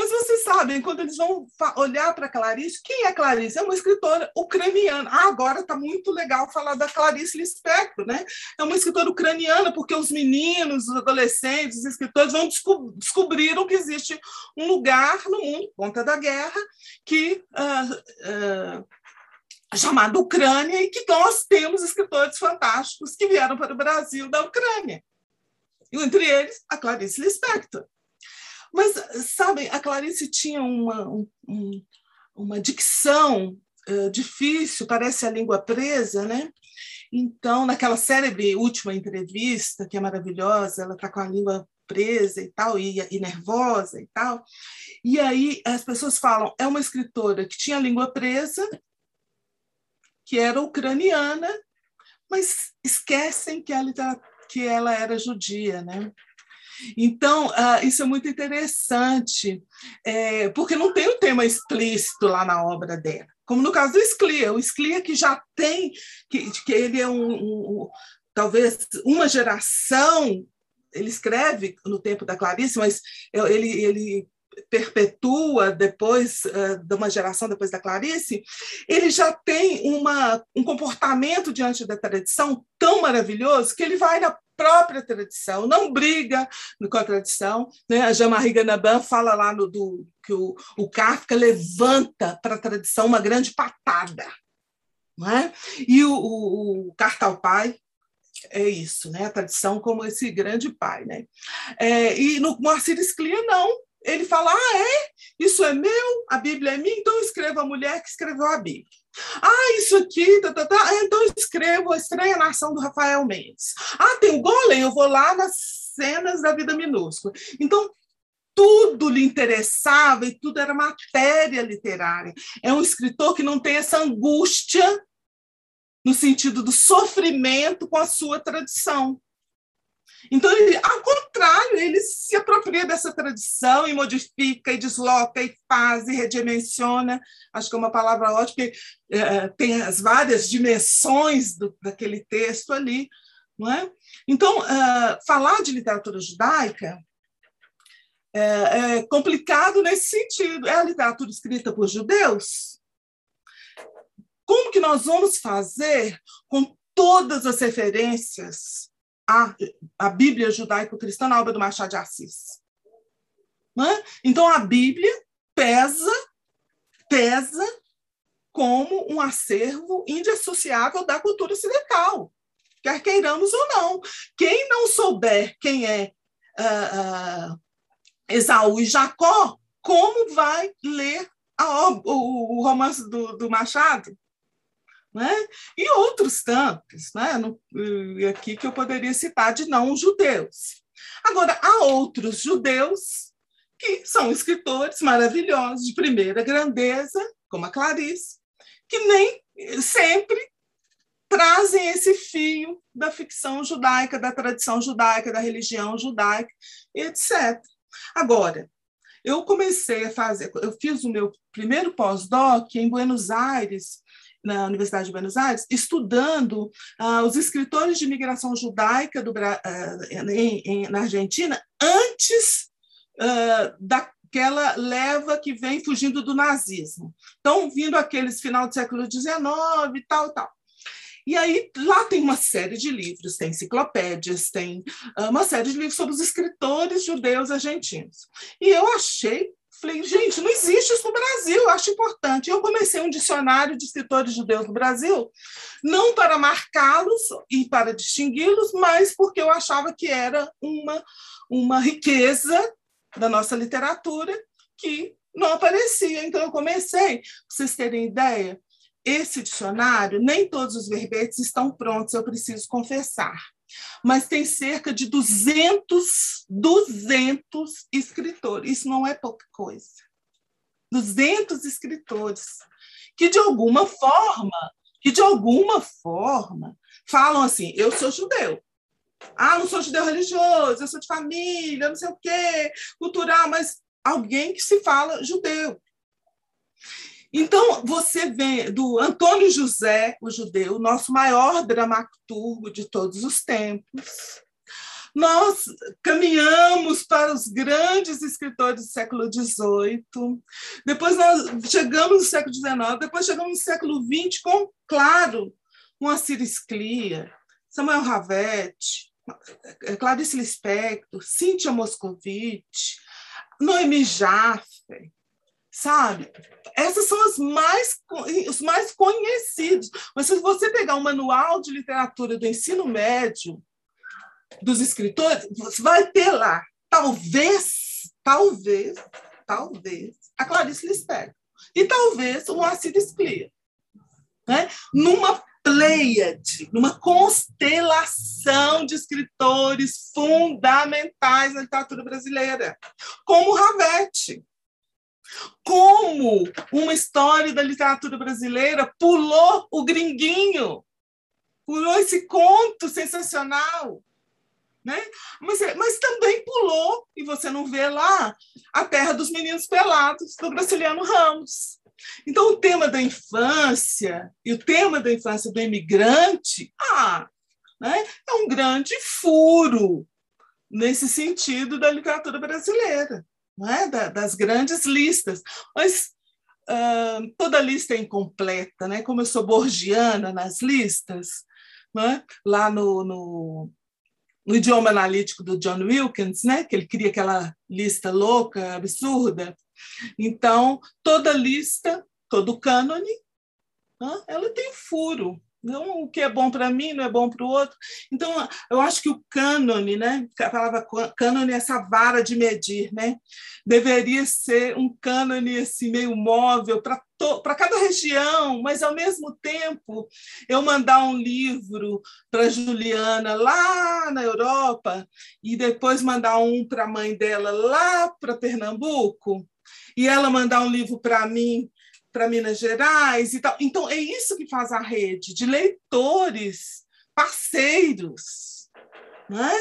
Mas vocês sabem, quando eles vão olhar para Clarice, quem é Clarice? É uma escritora ucraniana. Ah, agora está muito legal falar da Clarice Lispector, né? É uma escritora ucraniana, porque os meninos, os adolescentes, os escritores vão desco descobriram que existe um lugar no mundo, conta da guerra, que uh, uh, chamado Ucrânia, e que nós temos escritores fantásticos que vieram para o Brasil da Ucrânia. Entre eles, a Clarice Lispector. Mas, sabem, a Clarice tinha uma, um, uma dicção uh, difícil, parece a língua presa, né? Então, naquela célebre última entrevista, que é maravilhosa, ela está com a língua presa e tal, e, e, nervosa e tal. E aí as pessoas falam, é uma escritora que tinha a língua presa, que era ucraniana, mas esquecem que ela, que ela era judia, né? Então, uh, isso é muito interessante, é, porque não tem o um tema explícito lá na obra dela, como no caso do Sclia. O Sclia que já tem, que, que ele é um, um, talvez uma geração, ele escreve no tempo da Clarice, mas ele, ele perpetua depois uh, de uma geração depois da Clarice, ele já tem uma, um comportamento diante da tradição tão maravilhoso que ele vai na própria tradição, não briga com a tradição. Né? A Jean-Marie Ganaban fala lá no, do, que o, o Kafka levanta para a tradição uma grande patada. Não é? E o, o, o Cartal Pai é isso, né? a tradição como esse grande pai. Né? É, e no Moacir Sclia, não. Ele fala: ah, é? Isso é meu? A Bíblia é minha? Então escreva a mulher que escreveu a Bíblia. Ah, isso aqui, tá, tá, tá. Ah, então escrevo a estranha nação do Rafael Mendes. Ah, tem o Golem, eu vou lá nas cenas da vida minúscula. Então, tudo lhe interessava e tudo era matéria literária. É um escritor que não tem essa angústia no sentido do sofrimento com a sua tradição. Então, ele, ao contrário, ele se apropria dessa tradição e modifica, e desloca, e faz, e redimensiona. Acho que é uma palavra ótima, porque é, tem as várias dimensões do, daquele texto ali. Não é? Então, uh, falar de literatura judaica é, é complicado nesse sentido. É a literatura escrita por judeus? Como que nós vamos fazer com todas as referências a, a Bíblia judaico-cristã na obra do Machado de Assis. É? Então, a Bíblia pesa, pesa como um acervo indissociável da cultura ocidental, quer queiramos ou não. Quem não souber quem é uh, uh, Esaú e Jacó, como vai ler a, o, o romance do, do Machado? Né? e outros tantos, né? No, aqui que eu poderia citar de não judeus. Agora, há outros judeus que são escritores maravilhosos, de primeira grandeza, como a Clarice, que nem sempre trazem esse fio da ficção judaica, da tradição judaica, da religião judaica, etc. Agora, eu comecei a fazer, eu fiz o meu primeiro pós-doc em Buenos Aires, na Universidade de Buenos Aires, estudando uh, os escritores de imigração judaica do, uh, em, em, na Argentina antes uh, daquela leva que vem fugindo do nazismo. Então, vindo aqueles final do século XIX e tal, tal. E aí lá tem uma série de livros, tem enciclopédias, tem uh, uma série de livros sobre os escritores judeus argentinos. E eu achei Falei, gente, não existe isso no Brasil, eu acho importante. Eu comecei um dicionário de escritores judeus no Brasil, não para marcá-los e para distingui-los, mas porque eu achava que era uma, uma riqueza da nossa literatura que não aparecia. Então, eu comecei, para vocês terem ideia, esse dicionário, nem todos os verbetes estão prontos, eu preciso confessar mas tem cerca de 200, 200 escritores. Isso não é pouca coisa. 200 escritores que de alguma forma, que de alguma forma falam assim: eu sou judeu. Ah, não sou judeu religioso, eu sou de família, não sei o quê, cultural, mas alguém que se fala judeu. Então, você vê do Antônio José, o judeu, nosso maior dramaturgo de todos os tempos. Nós caminhamos para os grandes escritores do século XVIII, depois nós chegamos no século XIX, depois chegamos no século XX com, claro, Moacir Sclia, Samuel Ravetti, Clarice Lispector, Cíntia Moscovitch, Noemi Jaffe, sabe? Essas são as mais, os mais conhecidos. Mas se você pegar o manual de literatura do ensino médio dos escritores, você vai ter lá, talvez, talvez, talvez, a Clarice Lispector. E talvez o Moacir Sclia. Né? Numa pleiade, numa constelação de escritores fundamentais na literatura brasileira, como Ravetti, como uma história da literatura brasileira pulou o gringuinho, pulou esse conto sensacional. Né? Mas, é, mas também pulou, e você não vê lá, a Terra dos Meninos Pelados, do Graciliano Ramos. Então, o tema da infância e o tema da infância do imigrante ah, né, é um grande furo nesse sentido da literatura brasileira é? Da, das grandes listas. Mas uh, toda lista é incompleta, né? como eu sou borgiana nas listas, é? lá no, no, no, idioma analítico do John Wilkins, né? que ele cria aquela lista louca, absurda. Então, toda lista, todo cânone, ela tem furo. Não o que é bom para mim não é bom para o outro. Então, eu acho que o cânone, né? a palavra cânone é essa vara de medir, né? deveria ser um cânone assim, meio móvel para para cada região, mas ao mesmo tempo eu mandar um livro para Juliana lá na Europa e depois mandar um para a mãe dela lá para Pernambuco e ela mandar um livro para mim para Minas Gerais e tal. Então, é isso que faz a rede de leitores, parceiros. Né?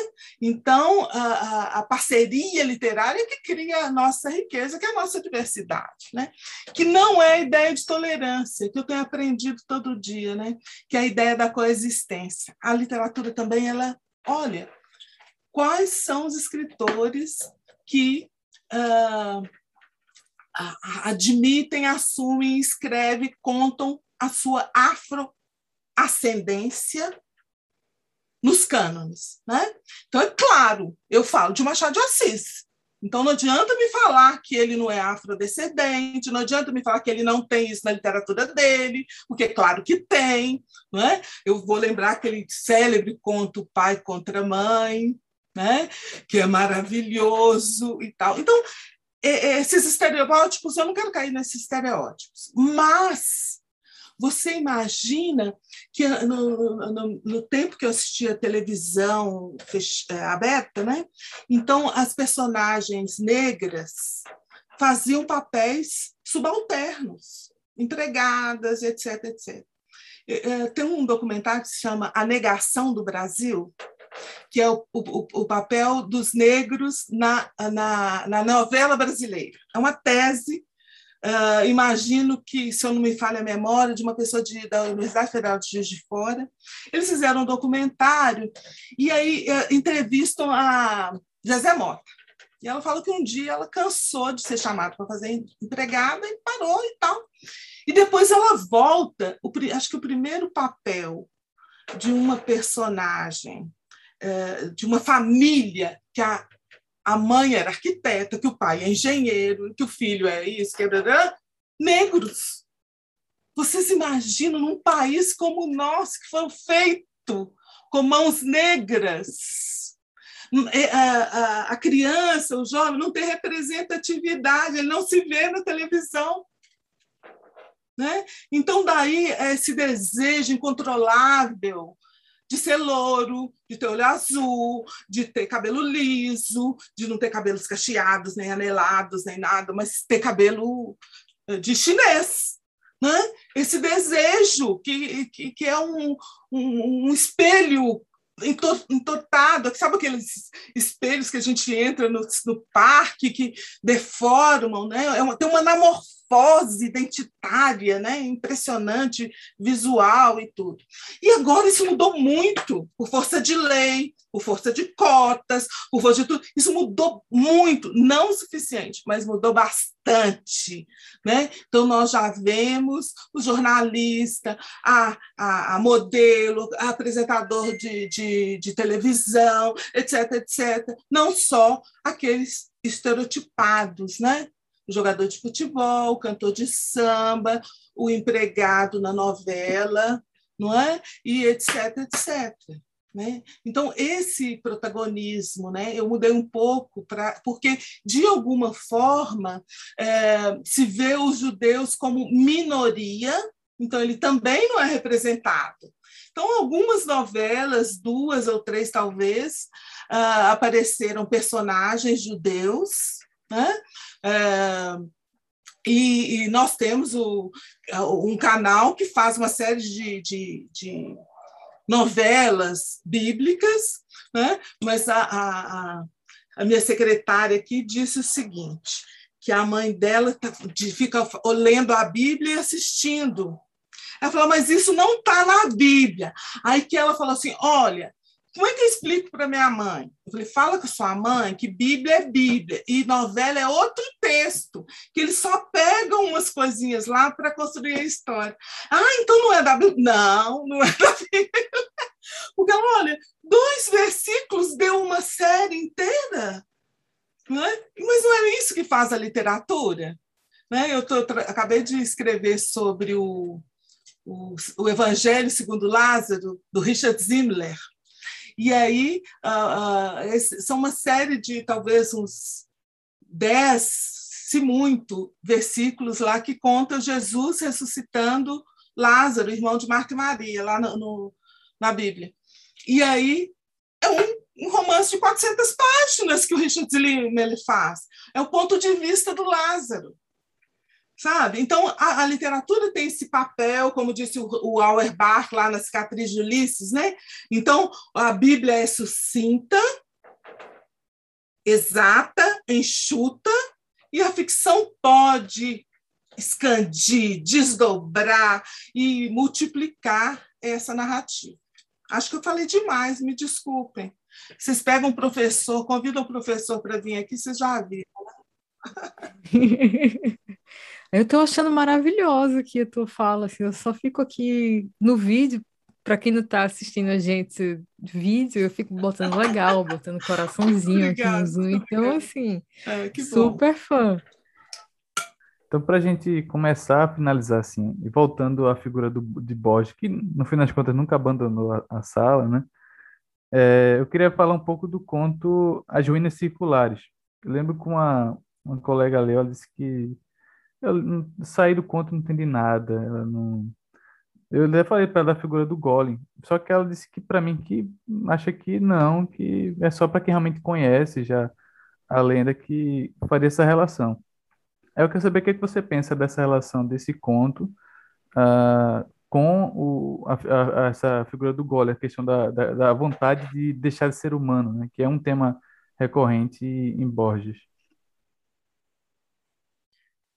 Então, a, a, parceria literária que cria a nossa riqueza, que é a nossa diversidade, né? que não é a ideia de tolerância, que eu tenho aprendido todo dia, né? que é a ideia da coexistência. A literatura também, ela, olha, quais são os escritores que uh, admitem, assumem, escrevem, contam a sua afroascendência nos cânones. Né? Então, é claro, eu falo de Machado de Assis. Então, não adianta me falar que ele não é afrodescendente, não adianta me falar que ele não tem isso na literatura dele, porque claro que tem. Não é? Eu vou lembrar aquele célebre conto Pai contra Mãe, né? que é maravilhoso e tal. Então, esses estereótipos, eu não quero cair nesses estereótipos, mas você imagina que no, no, no tempo que eu assistia televisão é, aberta, né? então as personagens negras faziam papéis subalternos, empregadas, etc, etc. Tem um documentário que se chama A Negação do Brasil, que é o, o, o papel dos negros na, na, na, novela brasileira. É uma tese, uh, imagino que, se eu não me falha a memória, de uma pessoa de, da Universidade Federal de Juiz de Fora. Eles fizeram um documentário e aí uh, entrevistam a José Mota. E ela fala que um dia ela cansou de ser chamada para fazer empregada e parou e tal. E depois ela volta, o, acho que o primeiro papel de uma personagem, de uma família que a, a mãe era arquiteta, que o pai é engenheiro, que o filho é isso, que é negros. Vocês imaginam num país como o nosso, que foi feito com mãos negras? É, a, a, a criança, o jovem, não tem representatividade, ele não se vê na televisão. Né? Então, daí, esse desejo incontrolável de ser louro, de ter olho azul, de ter cabelo liso, de não ter cabelos cacheados, nem anelados, nem nada, mas ter cabelo eh, de chinês. Né? Esse desejo que, que, que é um, um, um espelho entortado, sabe aqueles espelhos que a gente entra no, no parque que deformam, né? É uma, tem uma anamorfose identitária, né? Impressionante, visual e tudo. E agora isso mudou muito por força de lei, por força de cotas, por força de tudo. Isso mudou muito, não o suficiente, mas mudou bastante. Né? Então, nós já vemos o jornalista, a, a, a modelo, a apresentador de, de, de televisão, etc., etc. Não só aqueles estereotipados, né? O jogador de futebol, o cantor de samba, o empregado na novela, não é? E etc, etc. Né? Então, esse protagonismo, né, eu mudei um pouco, pra, porque, de alguma forma, é, se vê os judeus como minoria, então ele também não é representado. Então, algumas novelas, duas ou três talvez, uh, apareceram personagens judeus, né? Uh, e, e, nós temos o, um canal que faz uma série de, de, de novelas bíblicas, né? mas a, a, a minha secretária aqui disse o seguinte, que a mãe dela tá, fica lendo a Bíblia e assistindo. Ela falou, mas isso não está na Bíblia. Aí que ela falou assim, olha, como é que eu explico para minha mãe? Eu falei, fala com sua mãe que Bíblia é Bíblia e novela é outro texto, que eles só pegam umas coisinhas lá para construir a história. Ah, então não é da Bíblia? Não, não é da Bíblia. Porque, olha, dois versículos deu uma série inteira. Não é? Mas não é isso que faz a literatura. Né? Eu tô, acabei de escrever sobre o, o, o Evangelho segundo Lázaro, do Richard Zimmler. E aí uh, uh, são uma série de talvez uns dez, se muito, versículos lá que conta Jesus ressuscitando Lázaro, irmão de Marta e Maria, lá no, no na Bíblia. E aí é um, um, romance de 400 páginas que o Richard Lima faz. É o ponto de vista do Lázaro sabe? Então, a, a, literatura tem esse papel, como disse o, o Auerbach lá na Cicatriz de Ulisses, né? Então, a Bíblia é sucinta, exata, enxuta, e a ficção pode expandir, desdobrar e multiplicar essa narrativa. Acho que eu falei demais, me desculpem. Vocês pegam um professor, convidam o professor para vir aqui, vocês já viram. Eu estou achando maravilhosa aqui a tua fala, assim, eu só fico aqui no vídeo, para quem não está assistindo a gente vídeo, eu fico botando legal, botando coraçãozinho aqui no Zoom, então assim, é, super fã. Então, para a gente começar a finalizar assim, e voltando à figura do, de Borges, que no final das contas nunca abandonou a, a sala, né? É, eu queria falar um pouco do conto As Ruínas Circulares. Eu lembro que uma, uma colega leu, ela disse que eu saí do conto, não entendi nada. Ela não... Eu até falei para ela da figura do Golem, só que ela disse que para mim que acha que não, que é só para quem realmente conhece já a lenda que faria essa relação. Eu quero saber o que, é que você pensa dessa relação desse conto uh, com o, a, a, essa figura do Golem, a questão da, da, da vontade de deixar de ser humano, né, que é um tema recorrente em Borges.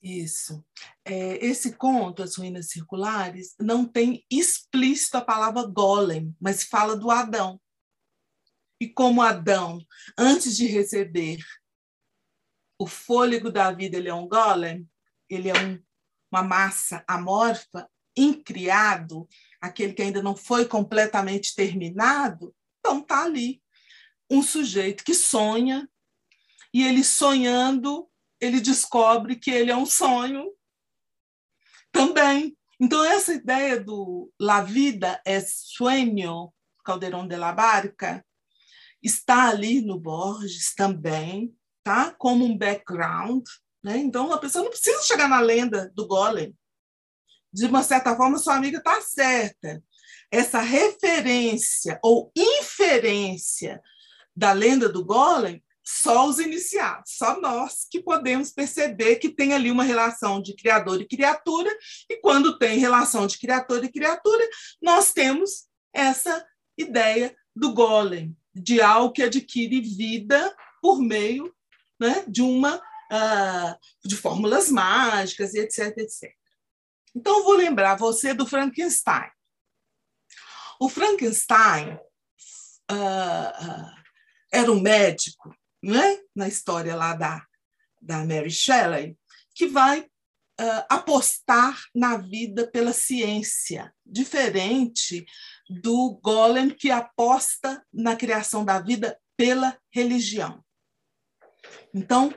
Isso. É, esse conto, As Ruínas Circulares, não tem explícito a palavra golem, mas fala do Adão. E como Adão, antes de receber o fôlego da vida, ele é um golem, ele é um, uma massa amorfa, incriado, aquele que ainda não foi completamente terminado, então está ali um sujeito que sonha, e ele sonhando, ele descobre que ele é um sonho também. Então, essa ideia do La vida é sueño, Caldeirão de la Barca, está ali no Borges também, tá? como um background. Né? Então, a pessoa não precisa chegar na lenda do Golem. De uma certa forma, sua amiga está certa. Essa referência ou inferência da lenda do Golem, só os iniciados, só nós que podemos perceber que tem ali uma relação de criador e criatura, e quando tem relação de criador e criatura, nós temos essa ideia do golem, de algo que adquire vida por meio né, de uma uh, de fórmulas mágicas e etc, etc. Então, vou lembrar você do Frankenstein. O Frankenstein uh, era um médico, né? na história lá da, da Mary Shelley, que vai uh, apostar na vida pela ciência, diferente do Golem, que aposta na criação da vida pela religião. Então,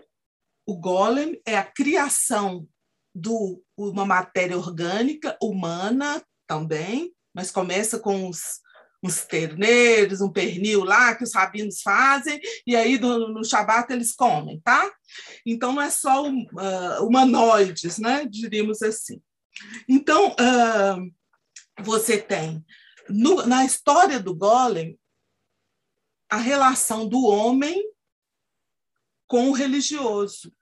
o Golem é a criação de uma matéria orgânica humana também, mas começa com os uns terneiros, um pernil lá que os rabinos fazem, e aí no, Shabat eles comem, tá? Então não é só uh, humanoides, né? Diríamos assim. Então, uh, você tem no, na história do Golem a relação do homem com o religioso.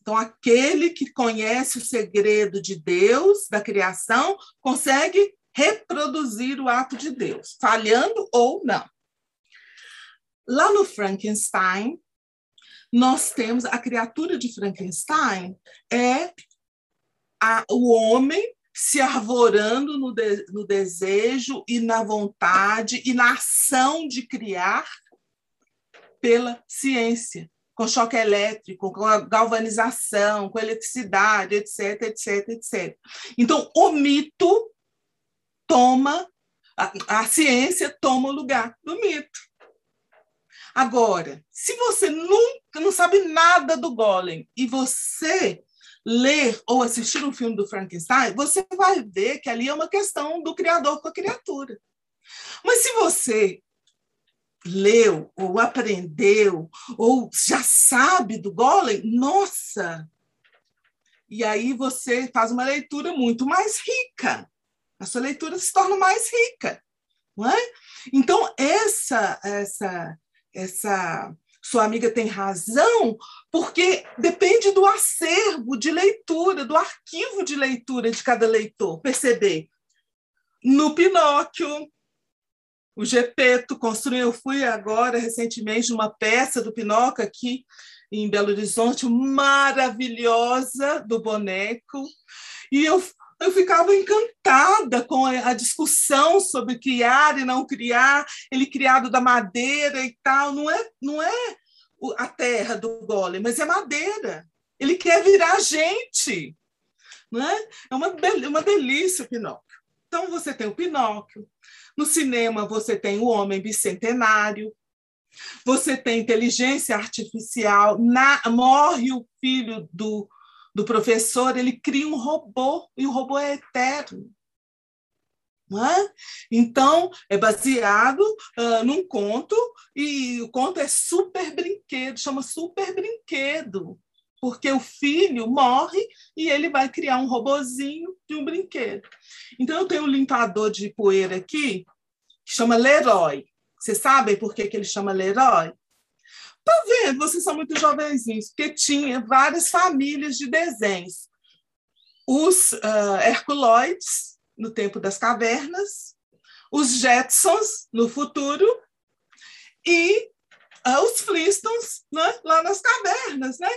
Então, aquele que conhece o segredo de Deus, da criação, consegue reproduzir o ato de Deus, falhando ou não. Lá no Frankenstein, nós temos a criatura de Frankenstein é a, o homem se arvorando no, de, no desejo e na vontade e na ação de criar pela ciência, com choque elétrico, com galvanização, com eletricidade, etc, etc, etc. Então, o mito toma, a, a ciência toma o lugar do mito. Agora, se você nunca não sabe nada do Golem e você ler ou assistir um filme do Frankenstein, você vai ver que ali é uma questão do criador com a criatura. Mas se você leu ou aprendeu ou já sabe do Golem, nossa! E aí você faz uma leitura muito mais rica a sua leitura se torna mais rica, não é? Então essa essa essa sua amiga tem razão, porque depende do acervo de leitura, do arquivo de leitura de cada leitor. Perceber? No Pinóquio, o Gepeto construiu, eu fui agora recentemente uma peça do Pinóquio aqui em Belo Horizonte, maravilhosa do boneco, e eu eu ficava encantada com a discussão sobre criar e não criar, ele criado da madeira e tal. Não é, não é a terra do golem, mas é madeira. Ele quer virar gente. Não é? é uma, uma delícia o Pinóquio. Então, você tem o Pinóquio. No cinema, você tem o Homem Bicentenário. Você tem inteligência artificial. Na, morre o filho do do professor, ele cria um robô, e o robô é eterno. É? Então, é baseado uh, num conto, e o conto é super brinquedo, chama super brinquedo, porque o filho morre e ele vai criar um robozinho de um brinquedo. Então, eu tenho um limpador de poeira aqui, que chama Leroy. Vocês sabem por que, que ele chama Leroy? Tá vendo? Vocês são muito jovenzinhos, porque tinha várias famílias de desenhos. Os uh, Herculoides, no tempo das cavernas, os Jetsons, no futuro, e uh, os Flintstones, né? lá nas cavernas. Né?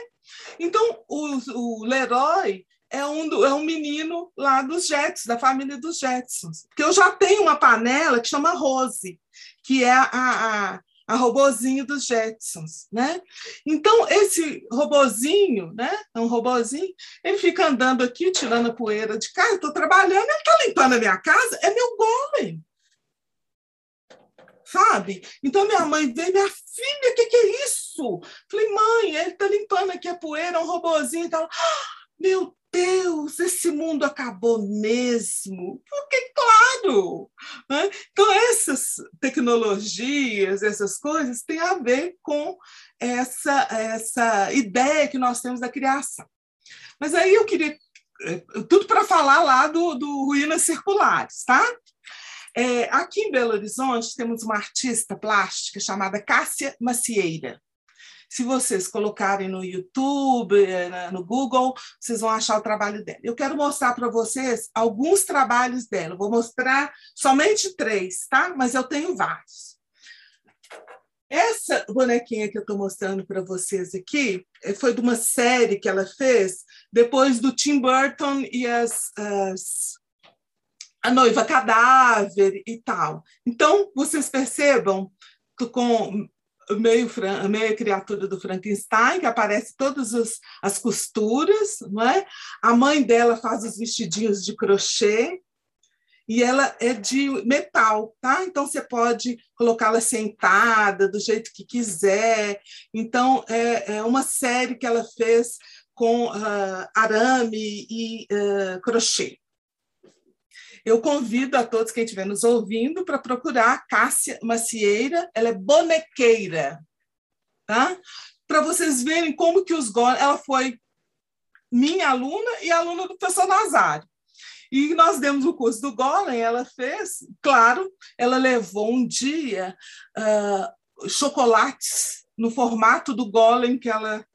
Então, o, o Leroy é um, é um menino lá dos Jetsons, da família dos Jetsons. Porque eu já tenho uma panela que chama Rose, que é a, a a robozinho dos Jetsons, né? Então, esse robozinho, né? É um robozinho, ele fica andando aqui, tirando a poeira de casa, estou trabalhando, ele está limpando a minha casa, é meu golem. Sabe? Então, minha mãe veio, minha filha, o que, que é isso? Falei, mãe, ele está limpando aqui a poeira, é um robozinho e. Ah, meu Deus, esse mundo acabou mesmo. Porque, claro! Né? Então, essas tecnologias, essas coisas, têm a ver com essa, essa ideia que nós temos da criação. Mas aí eu queria. Eh, tudo para falar lá do, do Ruínas Circulares, tá? É, aqui em Belo Horizonte temos uma artista plástica chamada Cássia Macieira. Se vocês colocarem no YouTube, eh, no Google, vocês vão achar o trabalho dela. Eu quero mostrar para vocês alguns trabalhos dela. vou mostrar somente três, tá? Mas eu tenho vários. Essa bonequinha que eu estou mostrando para vocês aqui eh, foi de uma série que ela fez depois do Tim Burton e as, as a noiva cadáver e tal. Então, vocês percebam com meio, meio criatura do Frankenstein, que aparece todas as, as costuras, não é? A mãe dela faz os vestidinhos de crochê e ela é de metal, tá? Então você pode colocá-la sentada do jeito que quiser. Então é, é uma série que ela fez com uh, arame e uh, crochê. Eu convido a todos quem estiver nos ouvindo para procurar Cássia Macieira, ela é bonequeira, tá? Para vocês verem como que os ela foi minha aluna e aluna do professor Nazário. E nós demos o curso do Golem, ela fez, claro, ela levou um dia uh, chocolates no formato do Golem que ela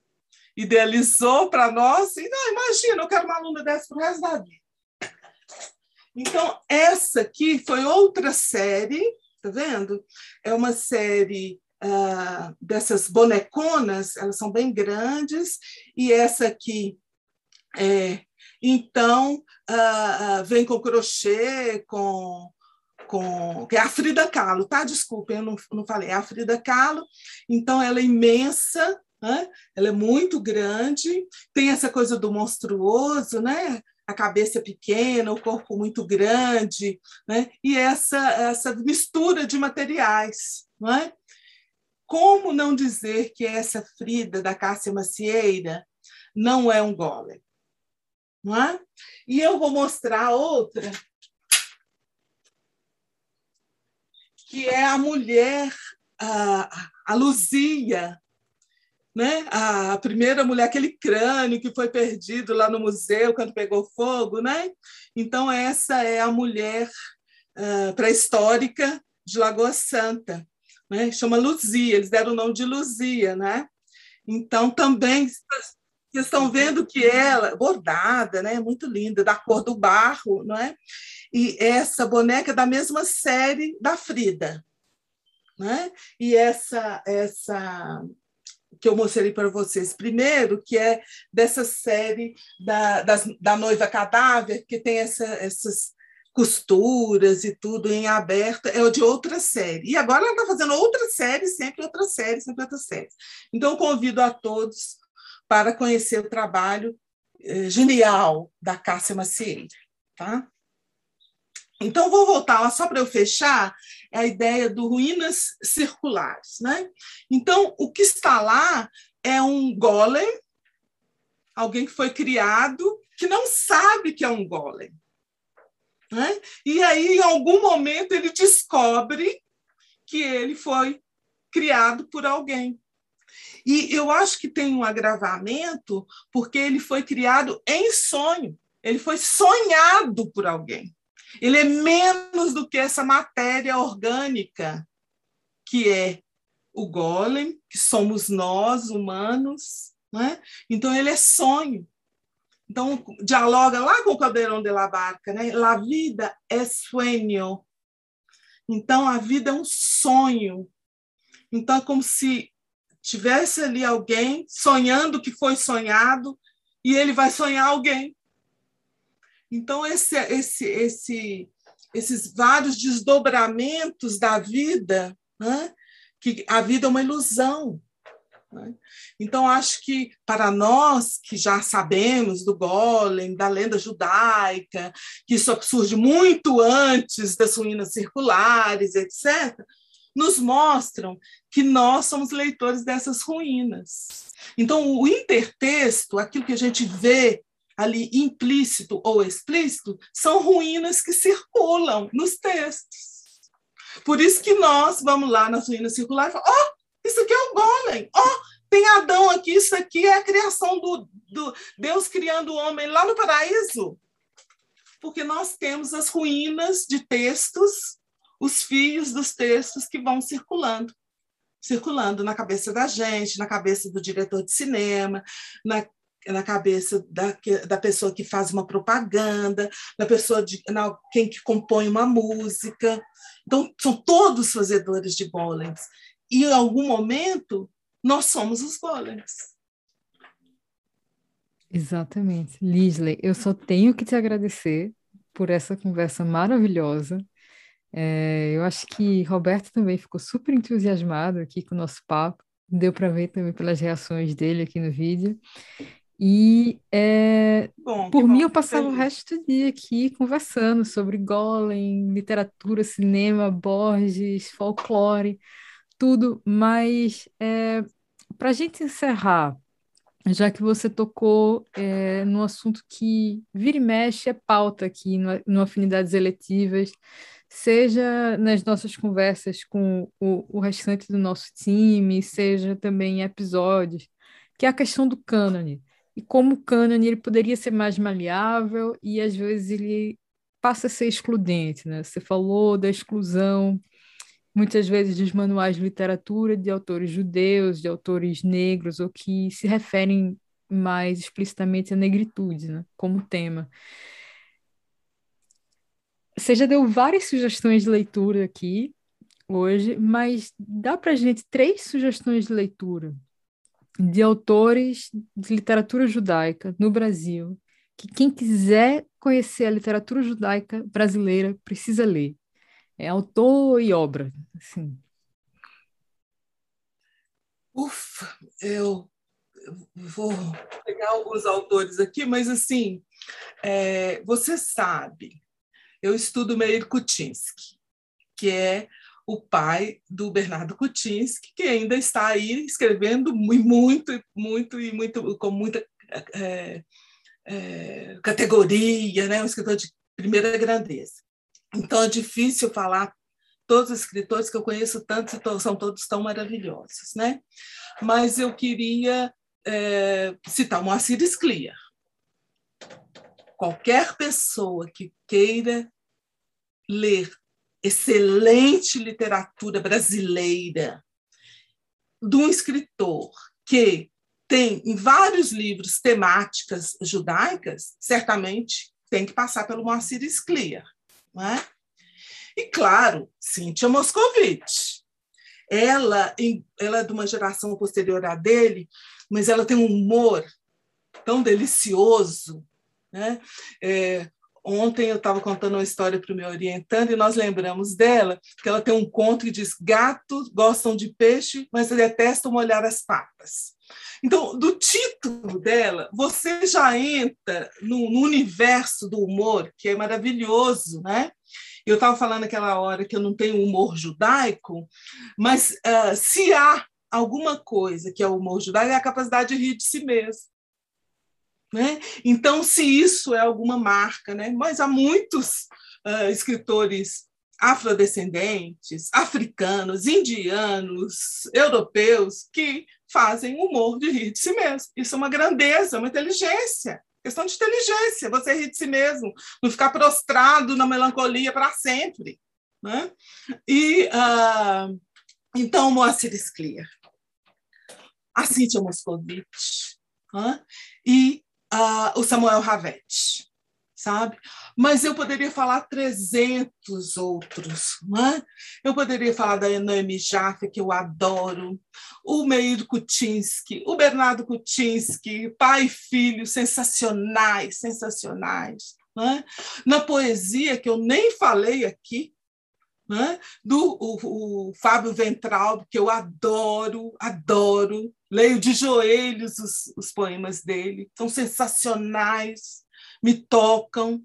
idealizou para nós. E não, imagina, eu quero uma aluna dessa para o resto da vida. Então, essa aqui foi outra série, tá vendo? É uma série uh, dessas boneconas, elas são bem grandes, e essa aqui é. Então, uh, uh, vem com crochê, com com que é a Frida Kahlo, tá? Desculpem, eu não, não falei, é a Frida Kahlo. Então, ela é imensa, né? ela é muito grande, tem essa coisa do monstruoso, né? A cabeça pequena, o corpo muito grande, né? e essa, essa mistura de materiais. Não é? Como não dizer que essa Frida da Cássia Macieira não é um golem? Não é? E eu vou mostrar outra, que é a mulher, a, a Luzia, né? A primeira mulher, aquele crânio que foi perdido lá no museu quando pegou fogo, né? Então essa é a mulher uh, pré-histórica de Lagoa Santa, né? Chama Luzia, eles deram o nome de Luzia, né? Então também vocês estão vendo que ela bordada, né? Muito linda, da cor do barro, não é? E essa boneca é da mesma série da Frida, né? E essa essa que eu mostrei para vocês primeiro, que é dessa série da, da noiva cadáver, que tem essa, essas costuras e tudo em aberto, é de outra série. E agora ela está fazendo outra série, sempre outra série, sempre outra série. Então, convido a todos para conhecer o trabalho eh, genial da Cássia Macieira. Tá? Então, vou voltar lá só para eu fechar é a ideia do ruínas circulares. Né? Então, o que está lá é um golem, alguém que foi criado, que não sabe que é um golem. Né? E aí, em algum momento, ele descobre que ele foi criado por alguém. E eu acho que tem um agravamento, porque ele foi criado em sonho, ele foi sonhado por alguém. Ele é menos do que essa matéria orgânica que é o golem, que somos nós, humanos. Né? Então, ele é sonho. Então, dialoga lá com o Caldeirão de la Barca. Né? La vida é sueño. Então, a vida é um sonho. Então, é como se tivesse ali alguém sonhando que foi sonhado e ele vai sonhar alguém. Então, esse, esse, esse, esses vários desdobramentos da vida, né, que a vida é uma ilusão. Né? Então, acho que para nós que já sabemos do Golem, da lenda judaica, que isso surge muito antes das ruínas circulares, etc., nos mostram que nós somos leitores dessas ruínas. Então, o intertexto, aquilo que a gente vê ali implícito ou explícito, são ruínas que circulam nos textos. Por isso que nós vamos lá nas ruínas circulares e falamos, ó, oh, isso aqui é o golem, ó, oh, tem Adão aqui, isso aqui é a criação do, do Deus criando o homem lá no paraíso. Porque nós temos as ruínas de textos, os fios dos textos que vão circulando circulando na cabeça da gente, na cabeça do diretor de cinema, na, na cabeça da, da pessoa que faz uma propaganda, na pessoa de na, quem que compõe uma música. Então, são todos fazedores de golems. E em algum momento, nós somos os golems. Exatamente. Lisley, eu só tenho que te agradecer por essa conversa maravilhosa. É, eu acho que Roberto também ficou super entusiasmado aqui com o nosso papo. Deu para ver também pelas reações dele aqui no vídeo. E é, bom, por mim, bom, eu passava o resto do dia aqui conversando sobre Golem, literatura, cinema, Borges, folclore, tudo. Mas é, para a gente encerrar, já que você tocou é, no assunto que vira e mexe é pauta aqui no, no Afinidades Eletivas, seja nas nossas conversas com o, o restante do nosso time, seja também em episódios, que é a questão do cânone. E como o cânone ele poderia ser mais maleável e às vezes ele passa a ser excludente, né? Você falou da exclusão muitas vezes dos manuais de literatura de autores judeus, de autores negros, ou que se referem mais explicitamente à negritude, né, como tema. Você já deu várias sugestões de leitura aqui hoje, mas dá para gente três sugestões de leitura de autores de literatura judaica no Brasil, que quem quiser conhecer a literatura judaica brasileira precisa ler. É autor e obra, assim. Ufa, eu vou pegar alguns autores aqui, mas assim, é, você sabe, eu estudo Meir Kutinsky, que é o pai do Bernardo Kutinsky, que ainda está aí escrevendo muito, muito e muito com muita é, é, categoria, né? um escritor de primeira grandeza. Então é difícil falar todos os escritores que eu conheço tanto são todos tão maravilhosos, né? Mas eu queria é, citar Moacir Scliar. Qualquer pessoa que queira ler excelente literatura brasileira de um escritor que tem em vários livros temáticas judaicas, certamente tem que passar pelo Moacir Scliar. Não é? E, claro, Cíntia Moscovitch. Ela, ela é de uma geração posterior à dele, mas ela tem um humor tão delicioso. Né? É, ontem eu estava contando uma história para o meu orientando e nós lembramos dela, que ela tem um conto que diz: gatos gostam de peixe, mas detestam molhar as patas. Então, do título dela, você já entra no, no universo do humor, que é maravilhoso, né? Eu estava falando aquela hora que eu não tenho humor judaico, mas uh, se há alguma coisa que é o humor judaico, é a capacidade de rir de si mesmo. Né? Então, se isso é alguma marca, né? mas há muitos uh, escritores afrodescendentes, africanos, indianos, europeus que fazem humor de rir de si mesmo. Isso é uma grandeza, uma inteligência. Questão de inteligência, você rir de si mesmo, não ficar prostrado na melancolia para sempre. Né? E uh, então, Moacir Scliar, a Cíntia Moscovitch uh, e uh, o Samuel Ravetti sabe? Mas eu poderia falar 300 outros, né? Eu poderia falar da Noemi Jaffe, que eu adoro, o Meir Kutinsky, o Bernardo Kutinsky, pai e filho, sensacionais, sensacionais. Né? Na poesia, que eu nem falei aqui, né? do o, o Fábio Ventral, que eu adoro, adoro, leio de joelhos os, os poemas dele, são sensacionais, me tocam.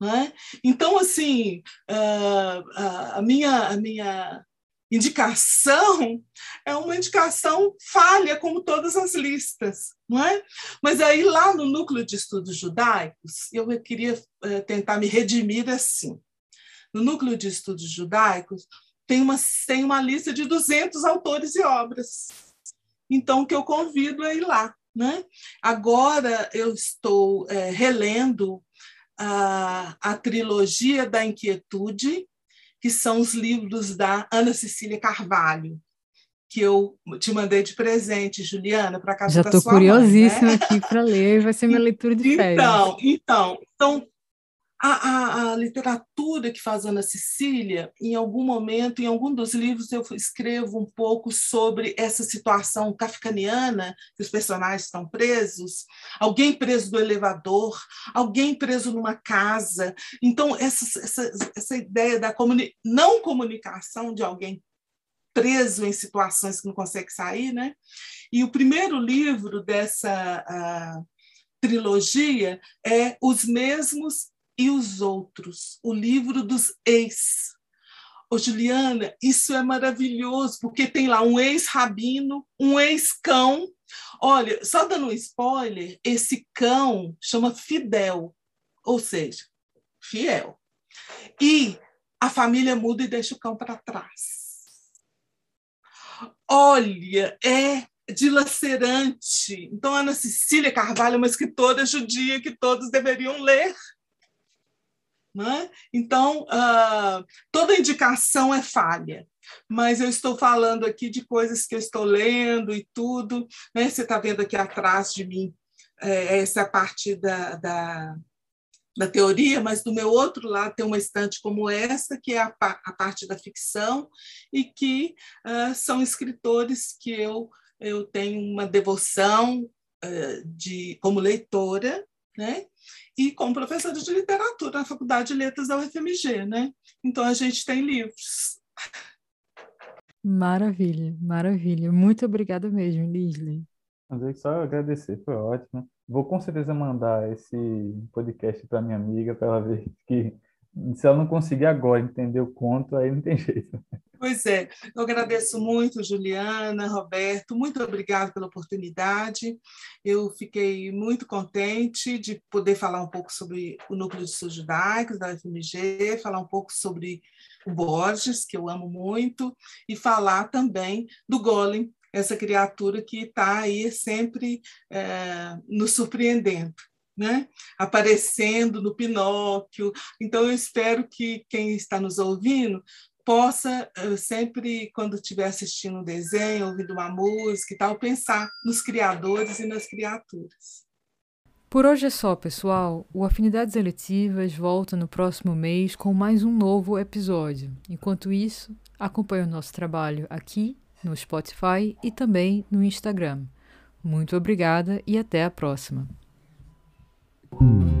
Né? Então, assim, a, a, minha, a minha indicação é uma indicação falha, como todas as listas, não é? Mas aí, lá no Núcleo de Estudos Judaicos, eu queria eh, tentar me redimir assim. No Núcleo de Estudos Judaicos, tem uma, tem uma lista de 200 autores e obras. Então, o que eu convido é ir lá. Né? Agora, eu estou é, relendo a, a trilogia da inquietude, que são os livros da Ana Cecília Carvalho, que eu te mandei de presente, Juliana, para casa Já da sua mãe. Já estou curiosíssima né? aqui para ler, vai ser minha leitura de férias. Então, então, então a, a, a, literatura que faz Ana Cecília, em algum momento, em algum dos livros, eu escrevo um pouco sobre essa situação kafkaniana, que os personagens estão presos, alguém preso no elevador, alguém preso numa casa. Então, essa, essa, essa ideia da comuni não comunicação de alguém preso em situações que não consegue sair, né? E o primeiro livro dessa trilogia é Os Mesmos e os outros, o livro dos ex. Ô, Juliana, isso é maravilhoso, porque tem lá um ex-rabino, um ex-cão. Olha, só dando um spoiler, esse cão chama Fidel, ou seja, fiel. E a família muda e deixa o cão para trás. Olha, é dilacerante. Então, Ana Cecília Carvalho é uma escritora judia que todos deveriam ler. Né? Então, uh, toda indicação é falha, mas eu estou falando aqui de coisas que eu estou lendo e tudo. Né? Você está vendo aqui atrás de mim, é, essa parte da, da, da, teoria, mas do meu outro lado tem uma estante como essa, que é a, a parte da ficção, e que uh, são escritores que eu, eu tenho uma devoção uh, de, como leitora, né? E como professora de literatura na Faculdade de Letras da UFMG, né? Então a gente tem livros. Maravilha, maravilha. Muito obrigada mesmo, Lisley. Mas só agradecer, foi ótimo. Vou com certeza mandar esse podcast para minha amiga para ela ver que se ela não conseguir agora entender o conto, aí não tem jeito. Pois é, eu agradeço muito, Juliana, Roberto, muito obrigado pela oportunidade. Eu fiquei muito contente de poder falar um pouco sobre o Núcleo de Estudos Judaicos da UFMG, falar um pouco sobre o Borges, que eu amo muito, e falar também do Golem, essa criatura que está aí sempre é, nos surpreendendo. Né? aparecendo no Pinóquio. Então, eu espero que quem está nos ouvindo possa eh, sempre, quando estiver assistindo um desenho, ouvindo uma música e tal, pensar nos criadores e nas criaturas. Por hoje é só, pessoal. O Afinidades Eletivas volta no próximo mês com mais um novo episódio. Enquanto isso, acompanhe o nosso trabalho aqui no Spotify e também no Instagram. Muito obrigada e até a próxima. Hmm.